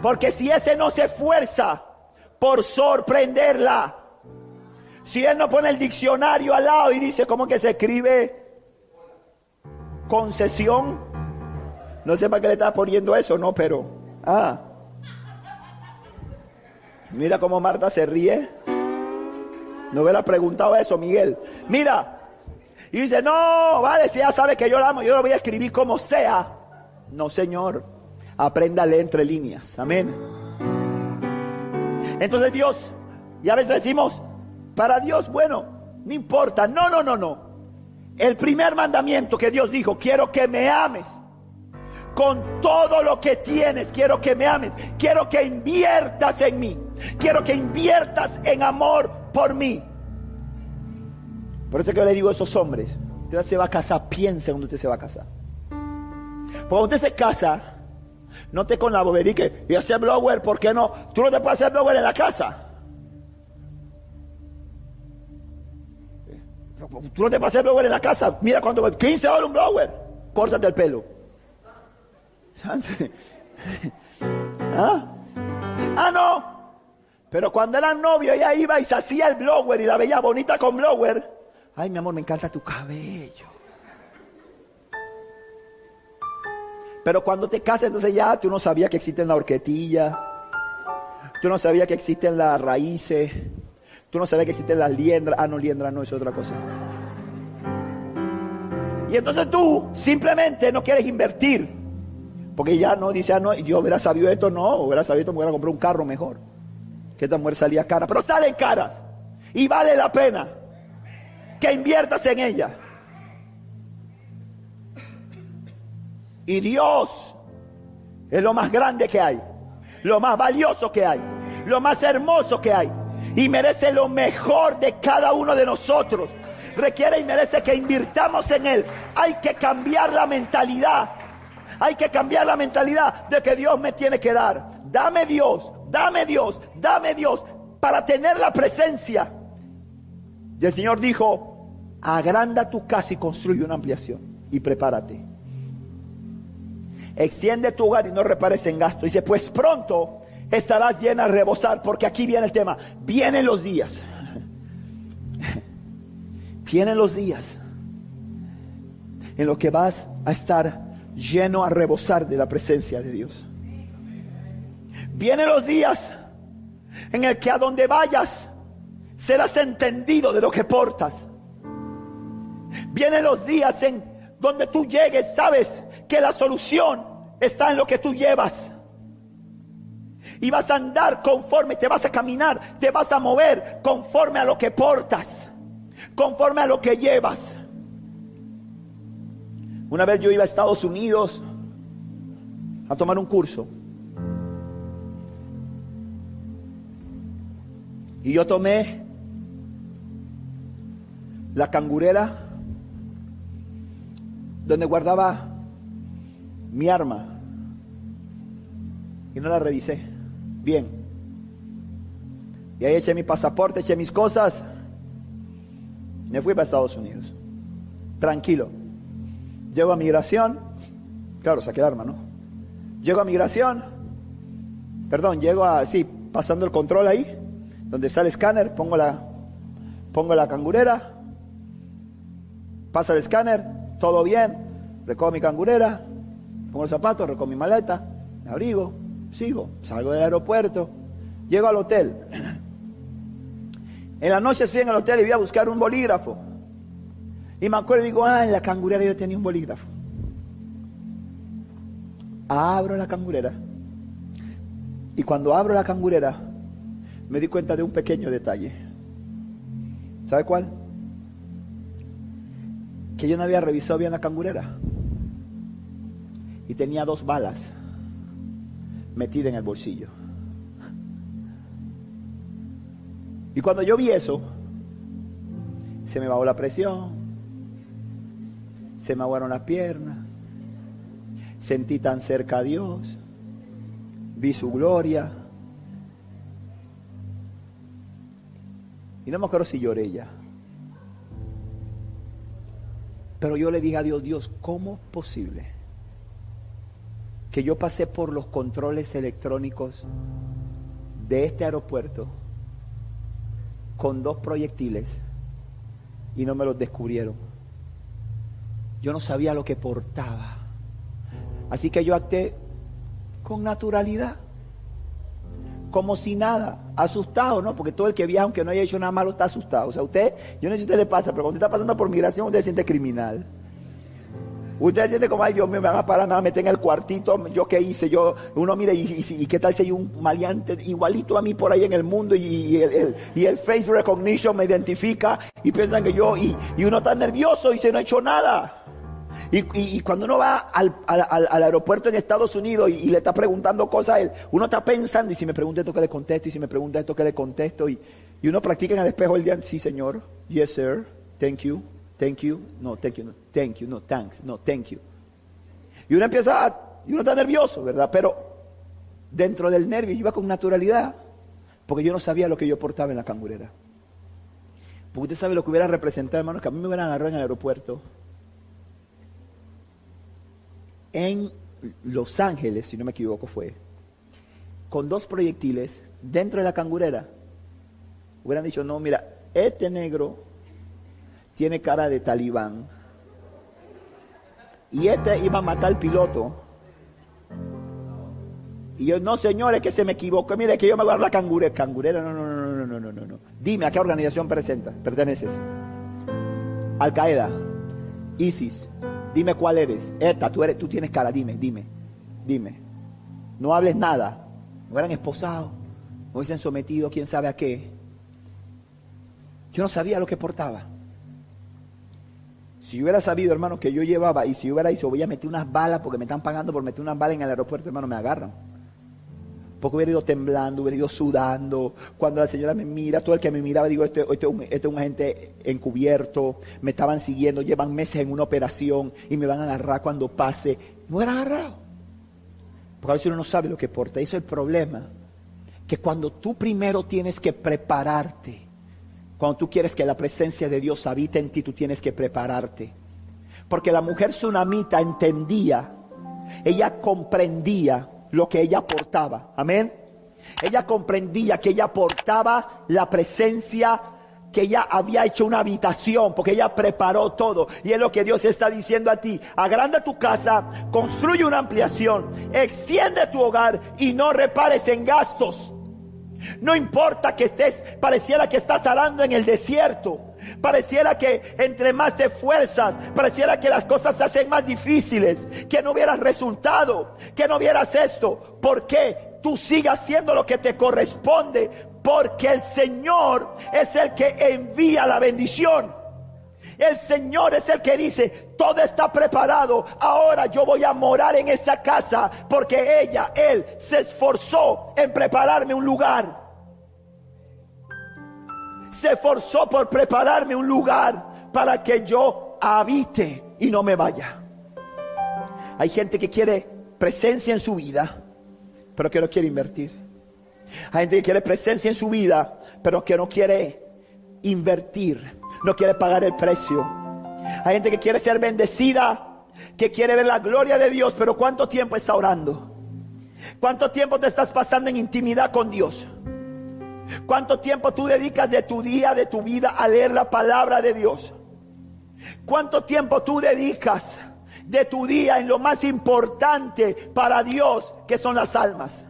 Porque si ese no se esfuerza por sorprenderla, si él no pone el diccionario al lado y dice cómo que se escribe concesión, no sé para qué le está poniendo eso, no, pero, ah, mira cómo Marta se ríe. No hubiera preguntado eso, Miguel. Mira, y dice, no, vale, si ya sabe que yo la amo, yo lo voy a escribir como sea. No, Señor, apréndale entre líneas. Amén. Entonces Dios, y a veces decimos, para Dios, bueno, no importa. No, no, no, no. El primer mandamiento que Dios dijo, quiero que me ames. Con todo lo que tienes, quiero que me ames. Quiero que inviertas en mí. Quiero que inviertas en amor por mí. Por eso que yo le digo a esos hombres, usted se va a casar, piense cuando usted se va a casar. Porque cuando usted se casa, no te con la bobería que y hacer blower, ¿por qué no? Tú no te puedes hacer blower en la casa. Tú no te puedes hacer blower en la casa. Mira cuando 15 horas un blower, córtate el pelo. ¿Ah? ah, no. Pero cuando eran novios, ella iba y se hacía el blower y la veía bonita con blower. Ay, mi amor, me encanta tu cabello. Pero cuando te casas, entonces ya tú no sabías que existen la horquetilla, tú no sabías que existen las raíces, tú no sabías que existen las liendras. Ah, no, liendras no, es otra cosa. Y entonces tú simplemente no quieres invertir. Porque ya no dice, ah, no, yo hubiera sabido esto, no, hubiera sabido esto, me hubiera comprado un carro mejor. Que esta mujer salía cara, pero salen caras. Y vale la pena que inviertas en ella. Y Dios es lo más grande que hay, lo más valioso que hay, lo más hermoso que hay. Y merece lo mejor de cada uno de nosotros. Requiere y merece que invirtamos en Él. Hay que cambiar la mentalidad. Hay que cambiar la mentalidad de que Dios me tiene que dar. Dame Dios, dame Dios, dame Dios para tener la presencia. Y el Señor dijo, agranda tu casa y construye una ampliación y prepárate extiende tu hogar y no repares en gasto. Dice, pues pronto estarás llena a rebosar, porque aquí viene el tema, vienen los días, vienen los días en los que vas a estar lleno a rebosar de la presencia de Dios. Vienen los días en el que a donde vayas serás entendido de lo que portas. Vienen los días en donde tú llegues, sabes que la solución está en lo que tú llevas. Y vas a andar conforme, te vas a caminar, te vas a mover conforme a lo que portas, conforme a lo que llevas. Una vez yo iba a Estados Unidos a tomar un curso. Y yo tomé la cangurera donde guardaba mi arma y no la revisé. Bien. Y ahí eché mi pasaporte, eché mis cosas. Me fui para Estados Unidos. Tranquilo. Llego a migración, claro, saqué el arma, ¿no? Llego a migración, perdón, llego a, sí, pasando el control ahí, donde sale el escáner, pongo la, pongo la cangurera, pasa el escáner, todo bien, recojo mi cangurera, pongo los zapatos, recojo mi maleta, me abrigo, sigo, salgo del aeropuerto, llego al hotel. En la noche estoy en el hotel y voy a buscar un bolígrafo. Y me acuerdo y digo, ah, en la cangurera yo tenía un bolígrafo. Abro la cangurera. Y cuando abro la cangurera, me di cuenta de un pequeño detalle. ¿Sabe cuál? Que yo no había revisado bien la cangurera. Y tenía dos balas metidas en el bolsillo. Y cuando yo vi eso, se me bajó la presión, se me aguaron las piernas, sentí tan cerca a Dios, vi su gloria. Y no me acuerdo si lloré ya. Pero yo le dije a Dios, Dios, ¿cómo es posible que yo pasé por los controles electrónicos de este aeropuerto con dos proyectiles y no me los descubrieron? Yo no sabía lo que portaba. Así que yo actué con naturalidad, como si nada, asustado, ¿no? Porque todo el que viaja, aunque no haya hecho nada malo, está asustado. O sea, usted, yo no sé si usted le pasa, pero cuando usted está pasando por migración, usted se siente criminal. Usted siente como, ay, yo me van a parar, me van meter en el cuartito, yo qué hice, yo, uno mire, y, qué tal si hay un maleante igualito a mí por ahí en el mundo y, el, y el face recognition me identifica y piensan que yo, y, uno está nervioso y se no ha hecho nada. Y, cuando uno va al, aeropuerto en Estados Unidos y, le está preguntando cosas a él, uno está pensando, y si me pregunta esto que le contesto, y si me pregunta esto que le contesto, y, uno practica en el espejo el día, sí señor, yes sir, thank you, thank you, no, thank you, no, thank you, no, thanks, no, thank you. Y uno empieza, y uno está nervioso, ¿verdad? Pero dentro del nervio yo iba con naturalidad, porque yo no sabía lo que yo portaba en la cangurera. Porque usted sabe lo que hubiera representado, hermano, que a mí me hubieran agarrado en el aeropuerto en Los Ángeles, si no me equivoco fue, con dos proyectiles dentro de la cangurera, hubieran dicho, no, mira, este negro tiene cara de talibán y este iba a matar al piloto. Y yo, no señores, que se me equivocó, mire que yo me a la cangurera. Cangurera, no, no, no, no, no, no, no. Dime, ¿a qué organización presenta, perteneces? Al Qaeda, ISIS, Dime cuál eres. Esta, tú, eres, tú tienes cara, dime, dime, dime. No hables nada. No eran esposados, no hubiesen sometido quién sabe a qué. Yo no sabía lo que portaba. Si hubiera sabido, hermano, que yo llevaba, y si yo hubiera dicho, voy a meter unas balas porque me están pagando por meter unas balas en el aeropuerto, hermano, me agarran porque hubiera ido temblando, hubiera ido sudando. Cuando la señora me mira, todo el que me miraba, digo, este, este, este, es un agente encubierto, me estaban siguiendo, llevan meses en una operación y me van a agarrar cuando pase. Me hubieran agarrado. Porque a veces uno no sabe lo que porta. Eso es el problema. Que cuando tú primero tienes que prepararte, cuando tú quieres que la presencia de Dios habite en ti, tú tienes que prepararte. Porque la mujer tsunamita entendía, ella comprendía lo que ella portaba. Amén. Ella comprendía que ella portaba la presencia que ella había hecho una habitación, porque ella preparó todo. Y es lo que Dios está diciendo a ti. Agranda tu casa, construye una ampliación, extiende tu hogar y no repares en gastos. No importa que estés, pareciera que estás arando en el desierto. Pareciera que entre más te esfuerzas, pareciera que las cosas se hacen más difíciles, que no hubieras resultado, que no hubieras esto. ¿Por qué? Tú sigas haciendo lo que te corresponde, porque el Señor es el que envía la bendición. El Señor es el que dice, todo está preparado, ahora yo voy a morar en esa casa porque ella, él, se esforzó en prepararme un lugar se esforzó por prepararme un lugar para que yo habite y no me vaya. Hay gente que quiere presencia en su vida, pero que no quiere invertir. Hay gente que quiere presencia en su vida, pero que no quiere invertir, no quiere pagar el precio. Hay gente que quiere ser bendecida, que quiere ver la gloria de Dios, pero ¿cuánto tiempo está orando? ¿Cuánto tiempo te estás pasando en intimidad con Dios? ¿Cuánto tiempo tú dedicas de tu día, de tu vida a leer la palabra de Dios? ¿Cuánto tiempo tú dedicas de tu día en lo más importante para Dios, que son las almas?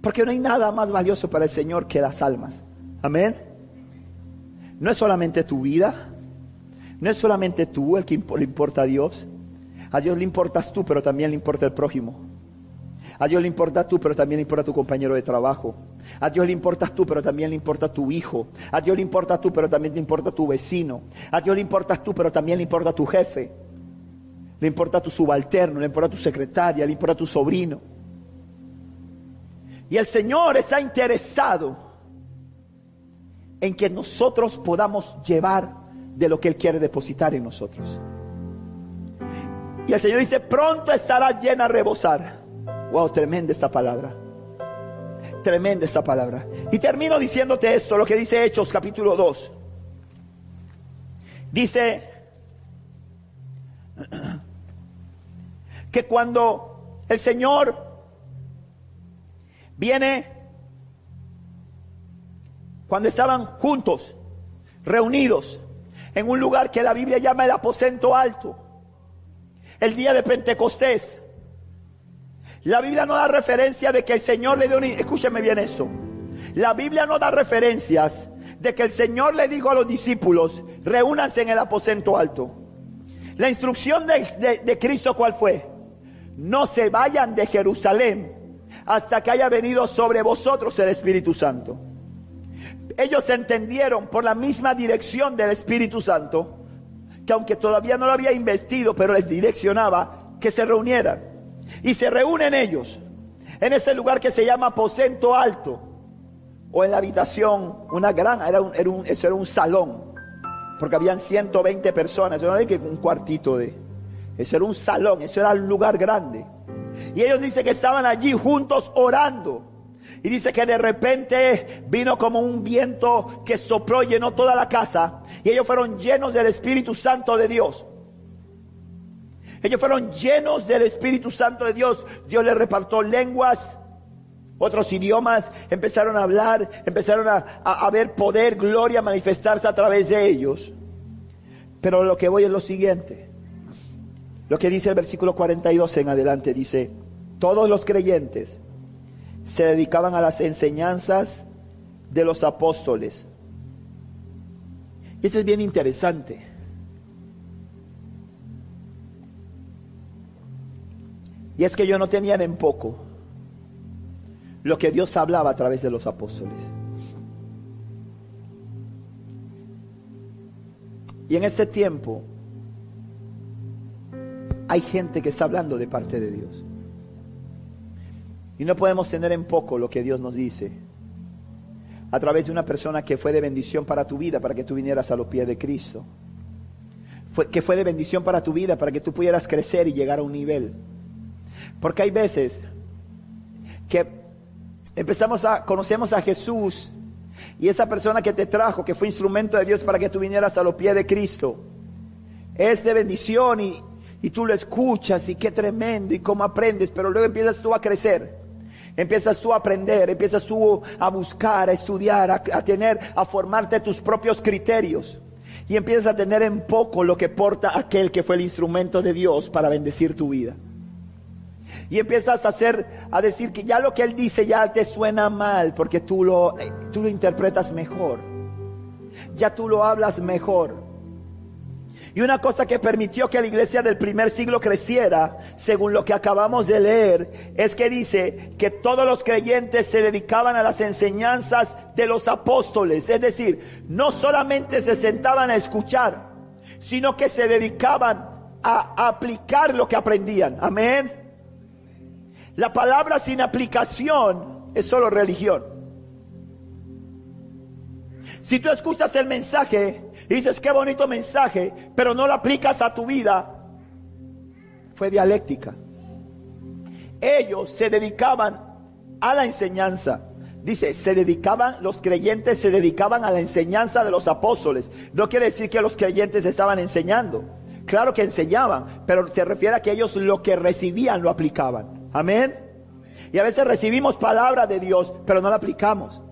Porque no hay nada más valioso para el Señor que las almas. Amén. No es solamente tu vida, no es solamente tú el que le importa a Dios. A Dios le importas tú, pero también le importa el prójimo. A Dios le importa tú, pero también le importa tu compañero de trabajo. A Dios le importas tú, pero también le importa tu hijo. A Dios le importa tú, pero también te importa tu vecino. A Dios le importas tú, pero también le importa tu jefe. Le importa tu subalterno, le importa tu secretaria, le importa tu sobrino. Y el Señor está interesado en que nosotros podamos llevar de lo que Él quiere depositar en nosotros. Y el Señor dice, pronto estarás llena a rebosar. Wow, tremenda esta palabra. Tremenda esta palabra. Y termino diciéndote esto, lo que dice Hechos capítulo 2. Dice que cuando el Señor viene, cuando estaban juntos, reunidos, en un lugar que la Biblia llama el aposento alto, el día de Pentecostés, la Biblia no da referencia de que el Señor le dio un... Escúcheme bien eso. La Biblia no da referencias de que el Señor le dijo a los discípulos, reúnanse en el aposento alto. La instrucción de, de Cristo, ¿cuál fue? No se vayan de Jerusalén hasta que haya venido sobre vosotros el Espíritu Santo. Ellos entendieron por la misma dirección del Espíritu Santo, que aunque todavía no lo había investido, pero les direccionaba, que se reunieran. Y se reúnen ellos en ese lugar que se llama aposento alto o en la habitación, una gran, era un, era un, eso era un salón, porque habían 120 personas, eso no que un cuartito de, eso era un salón, eso era un lugar grande. Y ellos dicen que estaban allí juntos orando. Y dice que de repente vino como un viento que sopló y llenó toda la casa. Y ellos fueron llenos del Espíritu Santo de Dios. Ellos fueron llenos del Espíritu Santo de Dios. Dios les repartió lenguas, otros idiomas, empezaron a hablar, empezaron a, ver poder, gloria manifestarse a través de ellos. Pero lo que voy es lo siguiente. Lo que dice el versículo 42 en adelante dice, todos los creyentes se dedicaban a las enseñanzas de los apóstoles. Y eso es bien interesante. Y es que ellos no tenían en poco lo que Dios hablaba a través de los apóstoles. Y en este tiempo hay gente que está hablando de parte de Dios. Y no podemos tener en poco lo que Dios nos dice a través de una persona que fue de bendición para tu vida, para que tú vinieras a los pies de Cristo. que fue de bendición para tu vida, para que tú pudieras crecer y llegar a un nivel. Porque hay veces que empezamos a, conocemos a Jesús y esa persona que te trajo, que fue instrumento de Dios para que tú vinieras a los pies de Cristo, es de bendición y, y tú lo escuchas y qué tremendo y cómo aprendes, pero luego empiezas tú a crecer. Empiezas tú a aprender, empiezas tú a buscar, a estudiar, a, tener, a formarte tus propios criterios. Y empiezas a tener en poco lo que porta aquel que fue el instrumento de Dios para bendecir tu vida. Y empiezas a hacer, a decir que ya lo que él dice ya te suena mal porque tú lo, tú lo interpretas mejor. Ya tú lo hablas mejor. Y una cosa que permitió que la iglesia del primer siglo creciera, según lo que acabamos de leer, es que dice que todos los creyentes se dedicaban a las enseñanzas de los apóstoles. Es decir, no solamente se sentaban a escuchar, sino que se dedicaban a aplicar lo que aprendían. Amén. La palabra sin aplicación es solo religión. Si tú escuchas el mensaje dices, qué bonito mensaje, pero no lo aplicas a tu vida, fue dialéctica. Ellos se dedicaban a la enseñanza. Dice, se dedicaban, los creyentes se dedicaban a la enseñanza de los apóstoles. No quiere decir que los creyentes estaban enseñando. claro que enseñaban, pero se refiere a que ellos lo que recibían lo aplicaban. Amén. Y a veces recibimos palabra de Dios, pero no la aplicamos.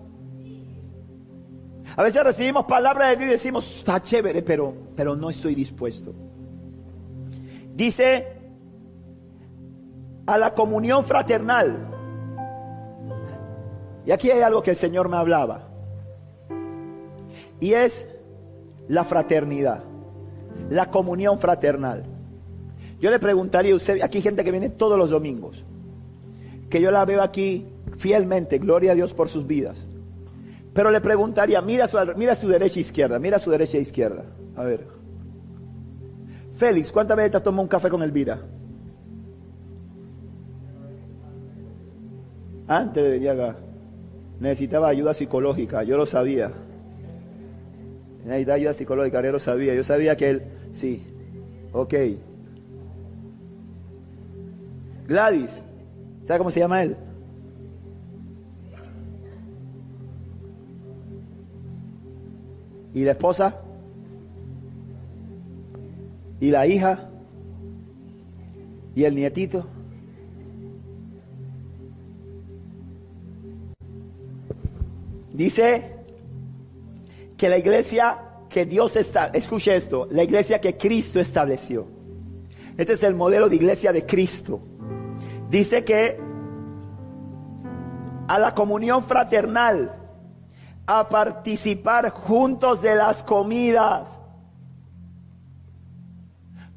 A veces recibimos palabra de Dios y decimos, está chévere, pero, pero no estoy dispuesto. Dice, a la comunión fraternal. Y aquí hay algo que el Señor me hablaba. Y es la fraternidad, la comunión fraternal. Yo le preguntaría a usted, aquí hay gente que viene todos los domingos, que yo la veo aquí fielmente, gloria a Dios por sus vidas. Pero le preguntaría, mira su, mira su derecha e izquierda, mira su derecha e izquierda. A ver. Félix, ¿cuántas veces te has tomado un café con Elvira? Antes de venir acá. Necesitaba ayuda psicológica, yo lo sabía. Necesitaba ayuda psicológica, yo lo sabía. Yo sabía que él, sí, ok. Gladys, ¿sabe cómo se llama él? ¿Y la esposa? ¿Y la hija? ¿Y el nietito? Dice que la iglesia que Dios está, escuche esto, la iglesia que Cristo estableció. Este es el modelo de iglesia de Cristo. Dice que a la comunión fraternal a participar juntos de las comidas.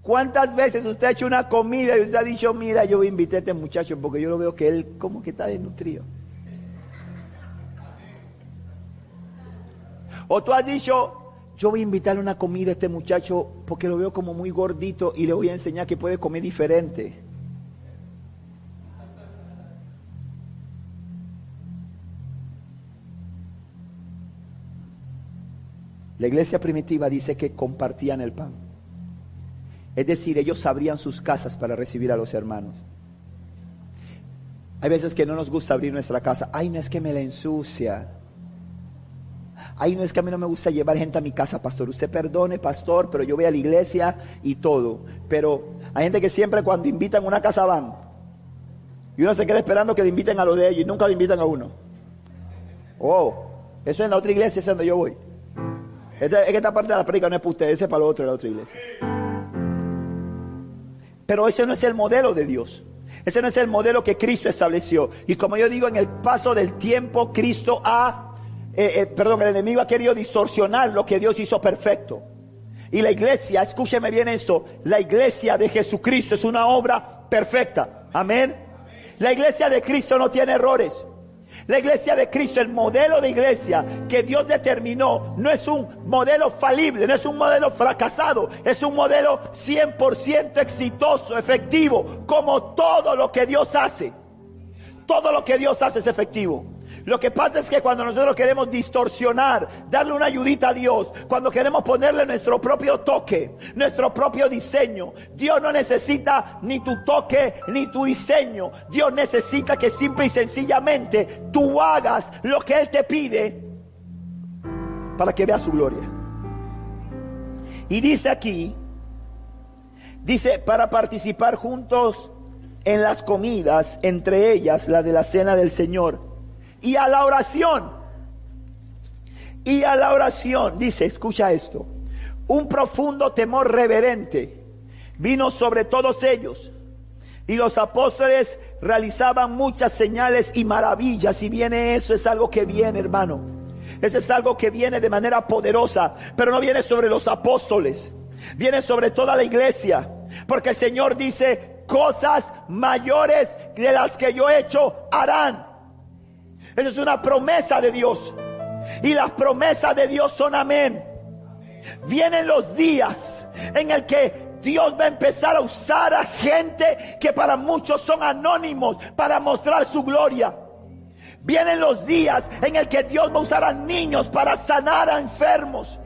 ¿Cuántas veces usted ha hecho una comida y usted ha dicho, mira, yo invité a este muchacho porque yo lo veo que él como que está desnutrido? O tú has dicho, yo voy a invitarle una comida a este muchacho porque lo veo como muy gordito y le voy a enseñar que puede comer diferente. La iglesia primitiva dice que compartían el pan. Es decir, ellos abrían sus casas para recibir a los hermanos. Hay veces que no nos gusta abrir nuestra casa. Ay, no es que me la ensucia. Ay, no es que a mí no me gusta llevar gente a mi casa, pastor. Usted perdone, pastor, pero yo voy a la iglesia y todo. Pero hay gente que siempre cuando invitan a una casa van. Y uno se queda esperando que le inviten a lo de ellos y nunca le invitan a uno. Oh, eso en la otra iglesia es donde yo voy. Esta, es que esta parte de la predica no es para ustedes, es para lo otro de la otra iglesia. Pero ese no es el modelo de Dios. Ese no es el modelo que Cristo estableció. Y como yo digo, en el paso del tiempo, Cristo ha, eh, eh, perdón, el enemigo ha querido distorsionar lo que Dios hizo perfecto. Y la iglesia, escúcheme bien esto, la iglesia de Jesucristo es una obra perfecta. Amén. La iglesia de Cristo no tiene errores. La iglesia de Cristo, el modelo de iglesia que Dios determinó, no es un modelo falible, no es un modelo fracasado, es un modelo 100% exitoso, efectivo, como todo lo que Dios hace. Todo lo que Dios hace es efectivo. Lo que pasa es que cuando nosotros queremos distorsionar, darle una ayudita a Dios, cuando queremos ponerle nuestro propio toque, nuestro propio diseño, Dios no necesita ni tu toque ni tu diseño. Dios necesita que simple y sencillamente tú hagas lo que Él te pide para que vea su gloria. Y dice aquí, dice, para participar juntos en las comidas, entre ellas la de la cena del Señor y a la oración. Y a la oración, dice, escucha esto, un profundo temor reverente vino sobre todos ellos. Y los apóstoles realizaban muchas señales y maravillas. Y viene eso, es algo que viene, hermano. Eso es algo que viene de manera poderosa, pero no viene sobre los apóstoles. Viene sobre toda la iglesia. Porque el Señor dice, cosas mayores de las que yo he hecho harán. Esa es una promesa de Dios. Y las promesas de Dios son amén. Vienen los días en el que Dios va a empezar a usar a gente que para muchos son anónimos para mostrar su gloria. Vienen los días en el que Dios va a usar a niños para sanar a enfermos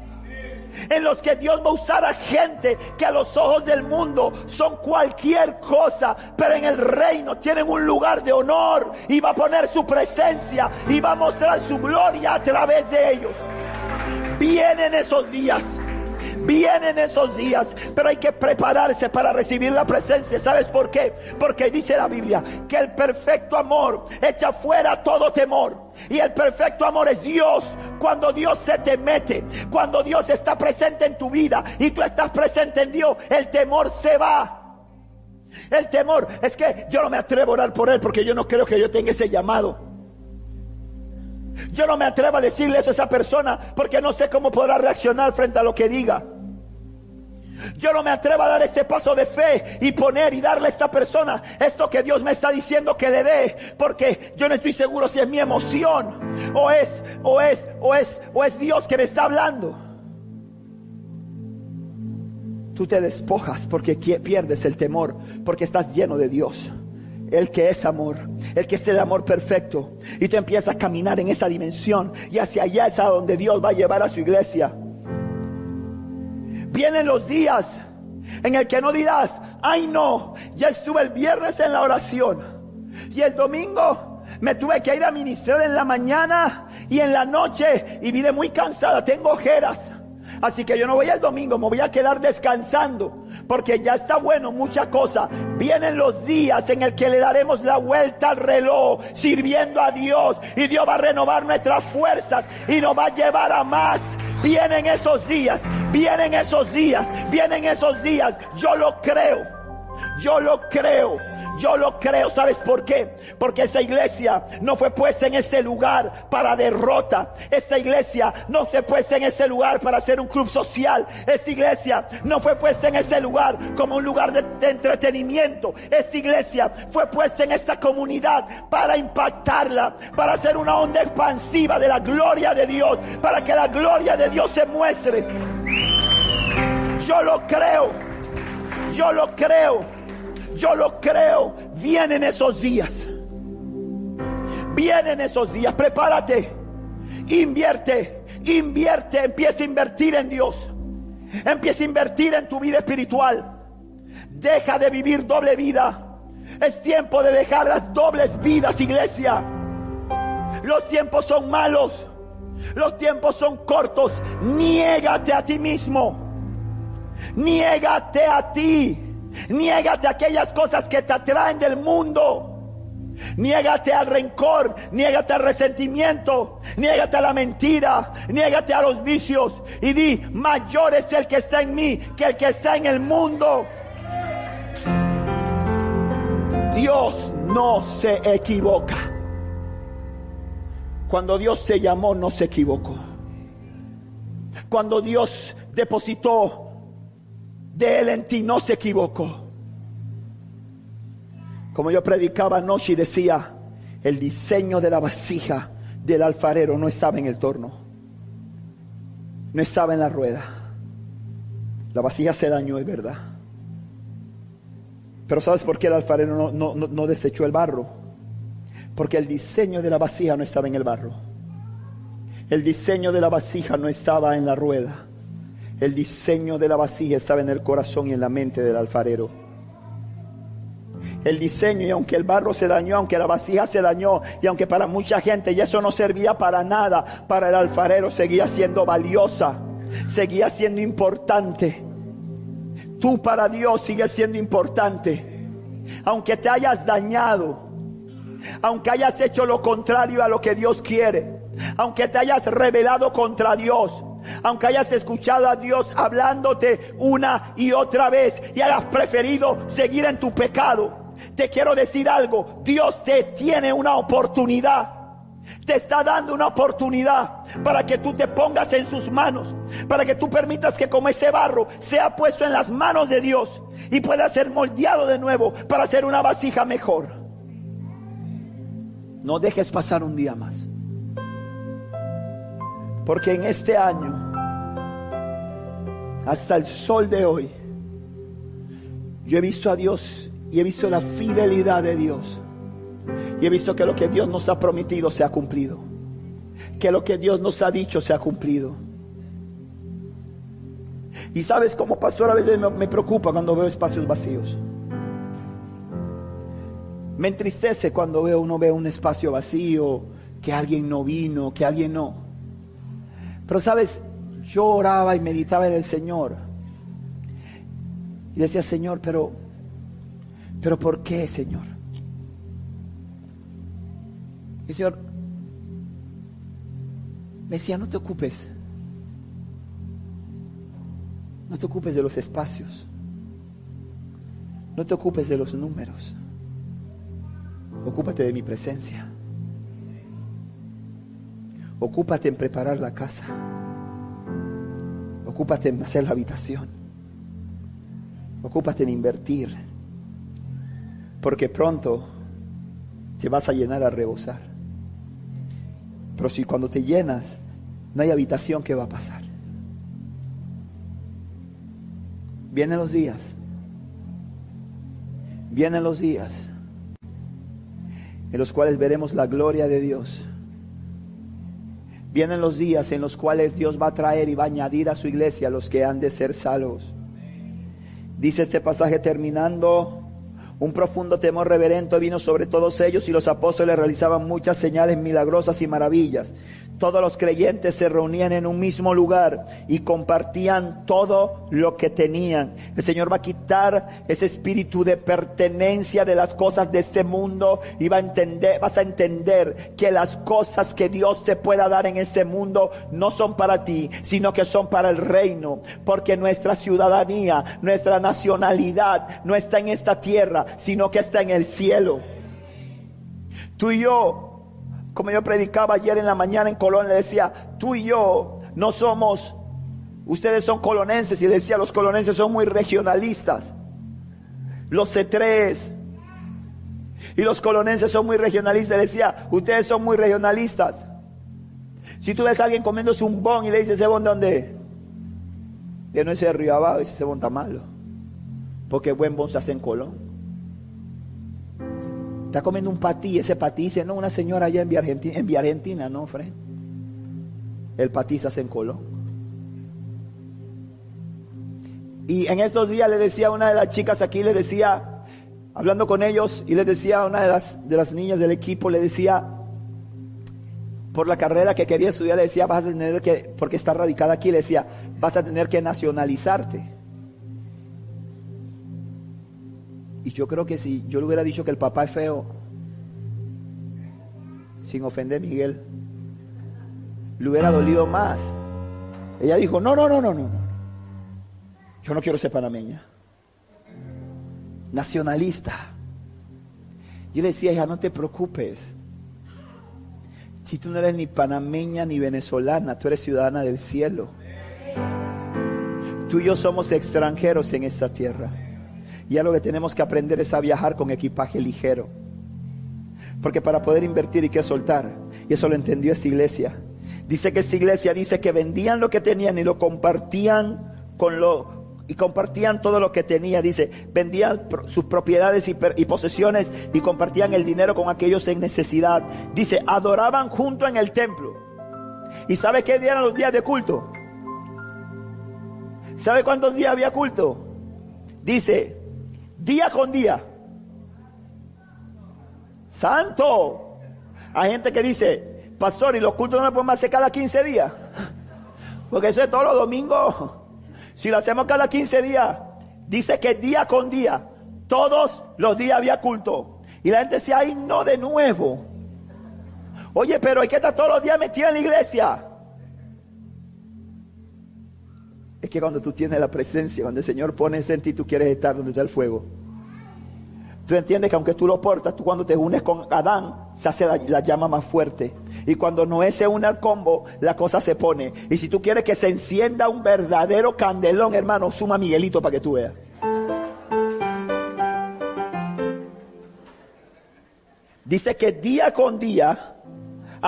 en los que Dios va a usar a gente que a los ojos del mundo son cualquier cosa, pero en el reino tienen un lugar de honor y va a poner su presencia y va a mostrar su gloria a través de ellos. Vienen esos días. Vienen esos días, pero hay que prepararse para recibir la presencia. ¿Sabes por qué? Porque dice la Biblia que el perfecto amor echa fuera todo temor. Y el perfecto amor es Dios. Cuando Dios se te mete, cuando Dios está presente en tu vida y tú estás presente en Dios, el temor se va. El temor es que yo no me atrevo a orar por él porque yo no creo que yo tenga ese llamado. Yo no me atrevo a decirle eso a esa persona porque no sé cómo podrá reaccionar frente a lo que diga. Yo no me atrevo a dar ese paso de fe y poner y darle a esta persona esto que Dios me está diciendo que le dé, porque yo no estoy seguro si es mi emoción o es o es o es o es Dios que me está hablando. Tú te despojas porque pierdes el temor, porque estás lleno de Dios. El que es amor, el que es el amor perfecto. Y tú empiezas a caminar en esa dimensión y hacia allá es a donde Dios va a llevar a su iglesia. Vienen los días en el que no dirás, ay no, ya estuve el viernes en la oración y el domingo me tuve que ir a ministrar en la mañana y en la noche y vine muy cansada, tengo ojeras. Así que yo no voy el domingo, me voy a quedar descansando. Porque ya está bueno mucha cosa. Vienen los días en el que le daremos la vuelta al reloj, sirviendo a Dios. Y Dios va a renovar nuestras fuerzas y nos va a llevar a más. Vienen esos días, vienen esos días, vienen esos días. Yo lo creo. Yo lo creo. Yo lo creo, ¿sabes por qué? Porque esa iglesia no fue puesta en ese lugar para derrota. Esta iglesia no fue puesta en ese lugar para ser un club social. Esta iglesia no fue puesta en ese lugar como un lugar de, de entretenimiento. Esta iglesia fue puesta en esta comunidad para impactarla, para hacer una onda expansiva de la gloria de Dios, para que la gloria de Dios se muestre. Yo lo creo. Yo lo creo. Yo lo creo. Vienen esos días. Vienen esos días. Prepárate. Invierte. Invierte. Empieza a invertir en Dios. Empieza a invertir en tu vida espiritual. Deja de vivir doble vida. Es tiempo de dejar las dobles vidas, iglesia. Los tiempos son malos. Los tiempos son cortos. Niégate a ti mismo. Niégate a ti. Niégate aquellas cosas que te atraen del mundo. Niégate al rencor, niégate al resentimiento, niégate a la mentira, niégate a los vicios y di, mayor es el que está en mí que el que está en el mundo. Dios no se equivoca. Cuando Dios te llamó no se equivocó. Cuando Dios depositó de Él en ti no se equivocó. Como yo predicaba anoche y decía, el diseño de la vasija del alfarero no estaba en el torno, no estaba en la rueda. La vasija se dañó, es verdad. Pero ¿sabes por qué el alfarero no, no, no desechó el barro? Porque el diseño de la vasija no estaba en el barro. El diseño de la vasija no estaba en la rueda. El diseño de la vasija estaba en el corazón y en la mente del alfarero. El diseño, y aunque el barro se dañó, aunque la vasija se dañó, y aunque para mucha gente y eso no servía para nada, para el alfarero seguía siendo valiosa, seguía siendo importante. Tú para Dios sigues siendo importante. Aunque te hayas dañado, aunque hayas hecho lo contrario a lo que Dios quiere, aunque te hayas rebelado contra Dios, aunque hayas escuchado a Dios hablándote una y otra vez y hayas preferido seguir en tu pecado, te quiero decir algo, Dios te tiene una oportunidad. Te está dando una oportunidad para que tú te pongas en sus manos, para que tú permitas que como ese barro sea puesto en las manos de Dios y pueda ser moldeado de nuevo para hacer una vasija mejor. No dejes pasar un día más. Porque en este año, hasta el sol de hoy, yo he visto a Dios y he visto la fidelidad de Dios. Y he visto que lo que Dios nos ha prometido se ha cumplido. Que lo que Dios nos ha dicho se ha cumplido. Y sabes, como pastor a veces me, preocupa cuando veo espacios vacíos. Me entristece cuando veo uno ve un espacio vacío, que alguien no vino, que alguien no. Pero sabes, yo oraba y meditaba en el Señor. Y decía, Señor, pero, pero ¿por qué, Señor? Y el Señor me decía, no te ocupes. No te ocupes de los espacios. No te ocupes de los números. Ocúpate de mi presencia. Ocúpate en preparar la casa. Ocúpate en hacer la habitación. Ocúpate en invertir. Porque pronto te vas a llenar a rebosar. Pero si cuando te llenas no hay habitación, ¿qué va a pasar? Vienen los días. Vienen los días en los cuales veremos la gloria de Dios. Vienen los días en los cuales Dios va a traer y va a añadir a su iglesia los que han de ser salvos. Dice este pasaje terminando un profundo temor reverente vino sobre todos ellos y los apóstoles realizaban muchas señales milagrosas y maravillas. Todos los creyentes se reunían en un mismo lugar y compartían todo lo que tenían. El Señor va a quitar ese espíritu de pertenencia de las cosas de este mundo y va a entender, vas a entender que las cosas que Dios te pueda dar en este mundo no son para ti, sino que son para el reino, porque nuestra ciudadanía, nuestra nacionalidad no está en esta tierra, sino que está en el cielo. Tú y yo como yo predicaba ayer en la mañana en Colón, le decía, tú y yo no somos, ustedes son colonenses, y decía, los colonenses son muy regionalistas. Los C3 y los colonenses son muy regionalistas, decía, ustedes son muy regionalistas. Si tú ves a alguien comiéndose un bon y le dices, ¿ese bon dónde? Que no es el río abajo, ese bon está malo. Porque buen bon se hace en Colón. Está comiendo un patí, ese patí dice, no, una señora allá en Vía Argentina, no, Fred. El patí se hace en Colón. Y en estos días le decía a una de las chicas aquí, le decía, hablando con ellos, y le decía a una de las, de las niñas del equipo, le decía, por la carrera que quería estudiar, le decía, vas a tener que, porque está radicada aquí, le decía, vas a tener que nacionalizarte. Yo creo que si yo le hubiera dicho que el papá es feo, sin ofender a Miguel, le hubiera dolido más. Ella dijo, no, no, no, no, no. Yo no quiero ser panameña. Nacionalista. Yo le decía, hija, no te preocupes. Si tú no eres ni panameña ni venezolana, tú eres ciudadana del cielo. Tú y yo somos extranjeros en esta tierra. Y lo que tenemos que aprender es a viajar con equipaje ligero. Porque para poder invertir hay que soltar. Y eso lo entendió esta iglesia. Dice que esta iglesia dice que vendían lo que tenían y lo compartían con lo y compartían todo lo que tenía. Dice, vendían sus propiedades y, y, posesiones y compartían el dinero con aquellos en necesidad. Dice, adoraban junto en el templo. ¿Y sabe qué día eran los días de culto? ¿Sabe cuántos días había culto? Dice, día con día. Santo. Hay gente que dice, pastor, y los cultos no los podemos hacer cada 15 días. Porque eso es todos los domingos. Si lo hacemos cada 15 días, dice que día con día, todos los días había culto. Y la gente decía, ay, no de nuevo. Oye, pero hay que estar todos los días metido en la iglesia. Es que cuando tú tienes la presencia, cuando el Señor pone en ti, tú quieres estar donde está el fuego. Tú entiendes que aunque tú lo portas, tú cuando te unes con Adán, se hace la, llama más fuerte. Y cuando Noé se une al combo, la cosa se pone. Y si tú quieres que se encienda un verdadero candelón, hermano, suma Miguelito para que tú veas. Dice que día con día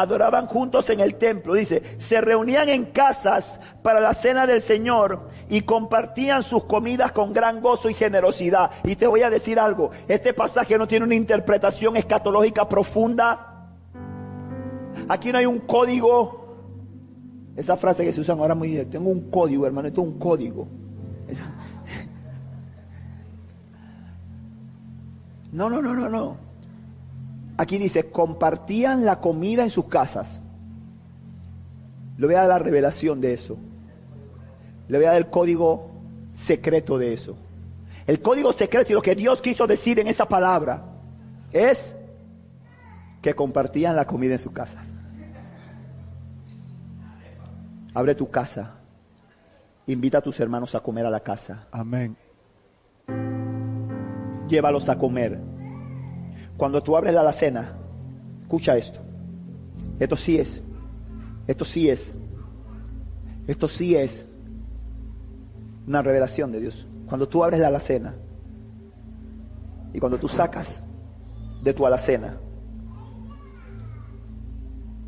adoraban juntos en el templo, dice, se reunían en casas para la cena del Señor y compartían sus comidas con gran gozo y generosidad. Y te voy a decir algo, este pasaje no tiene una interpretación escatológica profunda. Aquí no hay un código. Esa frase que se usa ahora muy bien, tengo un código, hermano, esto es un código. No, no, no, no, no. Aquí dice, compartían la comida en sus casas. Le voy a dar la revelación de eso. Le voy a dar el código secreto de eso. El código secreto y lo que Dios quiso decir en esa palabra es que compartían la comida en su casa. Abre tu casa. Invita a tus hermanos a comer a la casa. Amén. Llévalos a comer. Cuando tú abres la alacena, escucha esto. Esto sí es. Esto sí es. Esto sí es una revelación de Dios. Cuando tú abres la alacena y cuando tú sacas de tu alacena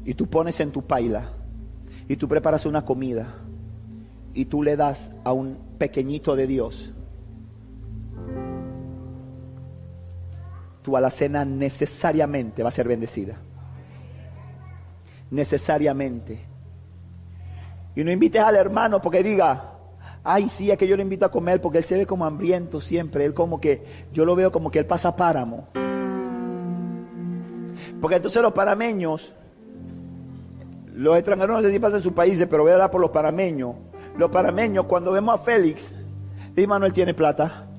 y tú pones en tu paila y tú preparas una comida y tú le das a un pequeñito de Dios, tu alacena necesariamente va a ser bendecida. Necesariamente. Y no invites al hermano porque diga, ay, sí, es que yo le invito a comer porque él se ve como hambriento siempre. Él como que, yo lo veo como que él pasa páramo. Porque entonces los parameños, los extranjeros no sé si pasa en sus países, pero voy a hablar por los parameños. Los parameños, cuando vemos a Félix, y Manuel tiene plata.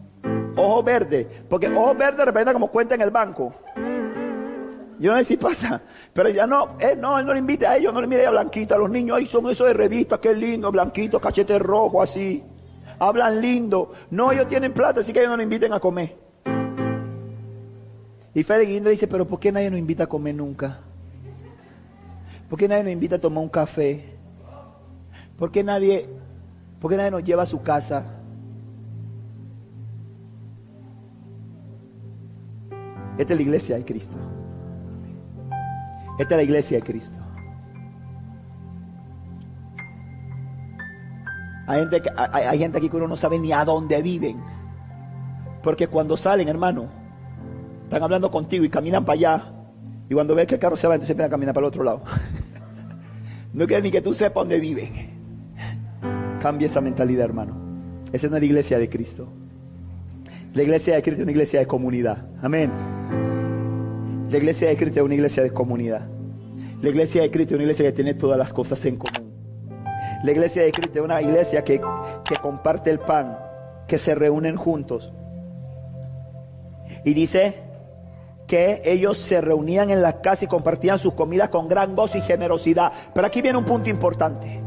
Ojo verde, porque ojo verde representa como cuenta en el banco. Yo no sé si pasa, pero ya no, eh, no, él no le invite a ellos, no le mire a Blanquita, los niños ahí son esos de revista, qué lindo, Blanquito, cachete rojo, así. Hablan lindo. No, ellos tienen plata, así que ellos no le inviten a comer. Y Fede Guinda dice, pero ¿por qué nadie nos invita a comer nunca? ¿Por qué nadie nos invita a tomar un café? ¿Por qué nadie, por qué nadie nos lleva a su casa? Esta es la iglesia de Cristo. Esta es la iglesia de Cristo. Hay gente, aquí que uno no sabe ni a dónde viven. Porque cuando salen, hermano, están hablando contigo y caminan para allá. Y cuando ven que el carro se va, entonces empiezan a caminar para el otro lado. no quieren ni que tú sepas dónde viven. Cambia esa mentalidad, hermano. Esa no es la iglesia de Cristo. La iglesia de Cristo es una iglesia de comunidad. Amén. La iglesia de Cristo es una iglesia de comunidad. La iglesia de Cristo es una iglesia que tiene todas las cosas en común. La iglesia de Cristo es una iglesia que, que comparte el pan, que se reúnen juntos. Y dice que ellos se reunían en la casa y compartían sus comidas con gran gozo y generosidad. Pero aquí viene un punto importante.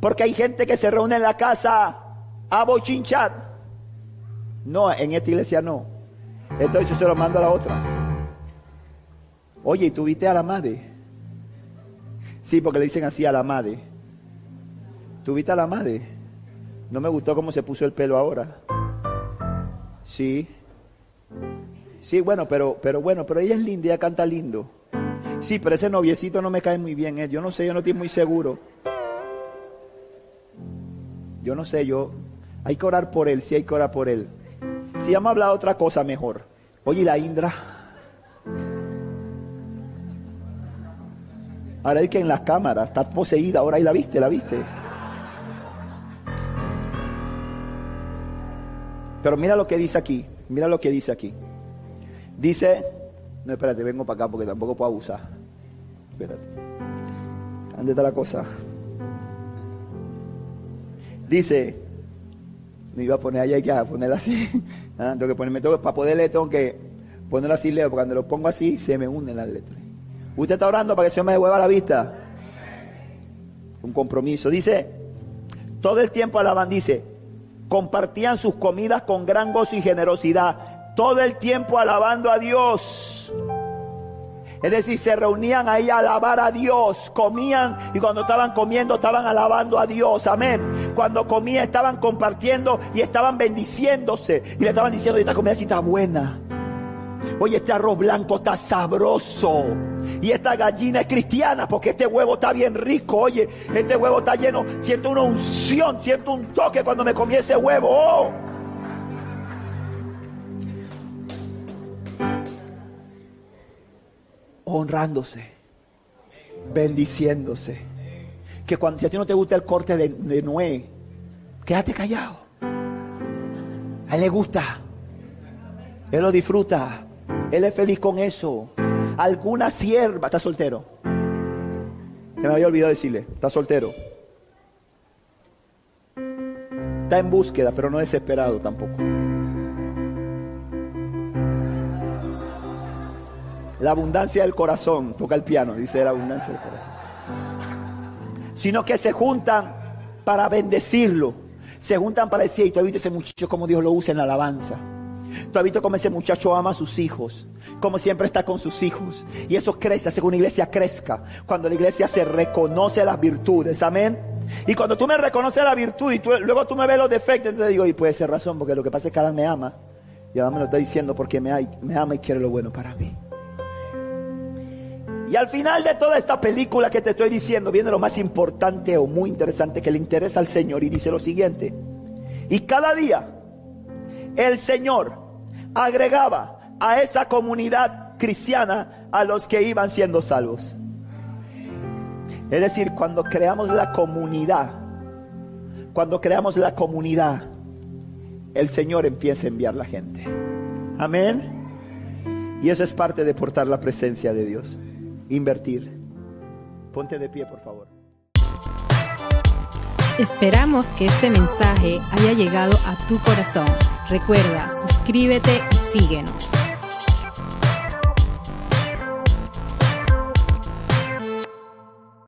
Porque hay gente que se reúne en la casa a bochinchar. No, en esta iglesia no. Entonces se lo mando a la otra. Oye, ¿y tú viste a la madre? Sí, porque le dicen así a la madre. ¿Tú viste a la madre? No me gustó cómo se puso el pelo ahora. Sí. Sí, bueno, pero, pero bueno, pero ella es linda, ella canta lindo. Sí, pero ese noviecito no me cae muy bien, eh. yo no sé, yo no estoy muy seguro. Yo no sé, yo, hay que orar por él, sí hay que orar por él. Si vamos a hablar de otra cosa mejor. Oye, ¿y la Indra. Ahora es que en la cámara está poseída, ahora ahí la viste, la viste. Pero mira lo que dice aquí, mira lo que dice aquí. Dice, no, espérate, vengo para acá porque tampoco puedo abusar. Espérate. ¿Dónde está la cosa? Dice, me iba a poner allá hay que ponerla así. Ah, tengo que ponerme todo, para poder leer tengo que ponerlo así leo, porque cuando lo pongo así se me unen las letras. ¿Usted está orando para que se me devuelva la vista? Un compromiso. Dice, todo el tiempo alaban, dice, compartían sus comidas con gran gozo y generosidad. Todo el tiempo alabando a Dios. Es decir, se reunían ahí a alabar a Dios, comían y cuando estaban comiendo estaban alabando a Dios, amén. Cuando comían estaban compartiendo y estaban bendiciéndose y le estaban diciendo, esta comida sí está buena. Oye, este arroz blanco está sabroso. Y esta gallina es cristiana porque este huevo está bien rico. Oye, este huevo está lleno. Siento una unción, siento un toque cuando me comí ese huevo. Oh. Honrándose, bendiciéndose. Que cuando si a ti no te gusta el corte de, de Noé, quédate callado. A él le gusta. Él lo disfruta. Él es feliz con eso. Alguna sierva está soltero. Se me había olvidado decirle, está soltero. Está en búsqueda, pero no desesperado tampoco. La abundancia del corazón, toca el piano, dice la abundancia del corazón. Sino que se juntan para bendecirlo. Se juntan para decir, y tú has visto ese muchacho como Dios lo usa en la alabanza. Tú has visto cómo ese muchacho ama a sus hijos, como siempre está con sus hijos. Y eso crece, hace que una iglesia crezca. Cuando la iglesia se reconoce las virtudes, amén. Y cuando tú me reconoces la virtud y luego tú me ves los defectos, entonces digo, y puede ser razón, porque lo que pasa es que Adán me ama. Y Adán me lo está diciendo porque me ama y quiere lo bueno para mí. Y al final de toda esta película que te estoy diciendo, viene lo más importante o muy interesante que le interesa al Señor y dice lo siguiente. Y cada día el Señor agregaba a esa comunidad cristiana a los que iban siendo salvos. Es decir, cuando creamos la comunidad, cuando creamos la comunidad, el Señor empieza a enviar la gente. Amén. Y eso es parte de portar la presencia de Dios. Invertir. Ponte de pie, por favor. Esperamos que este mensaje haya llegado a tu corazón. Recuerda, suscríbete y síguenos.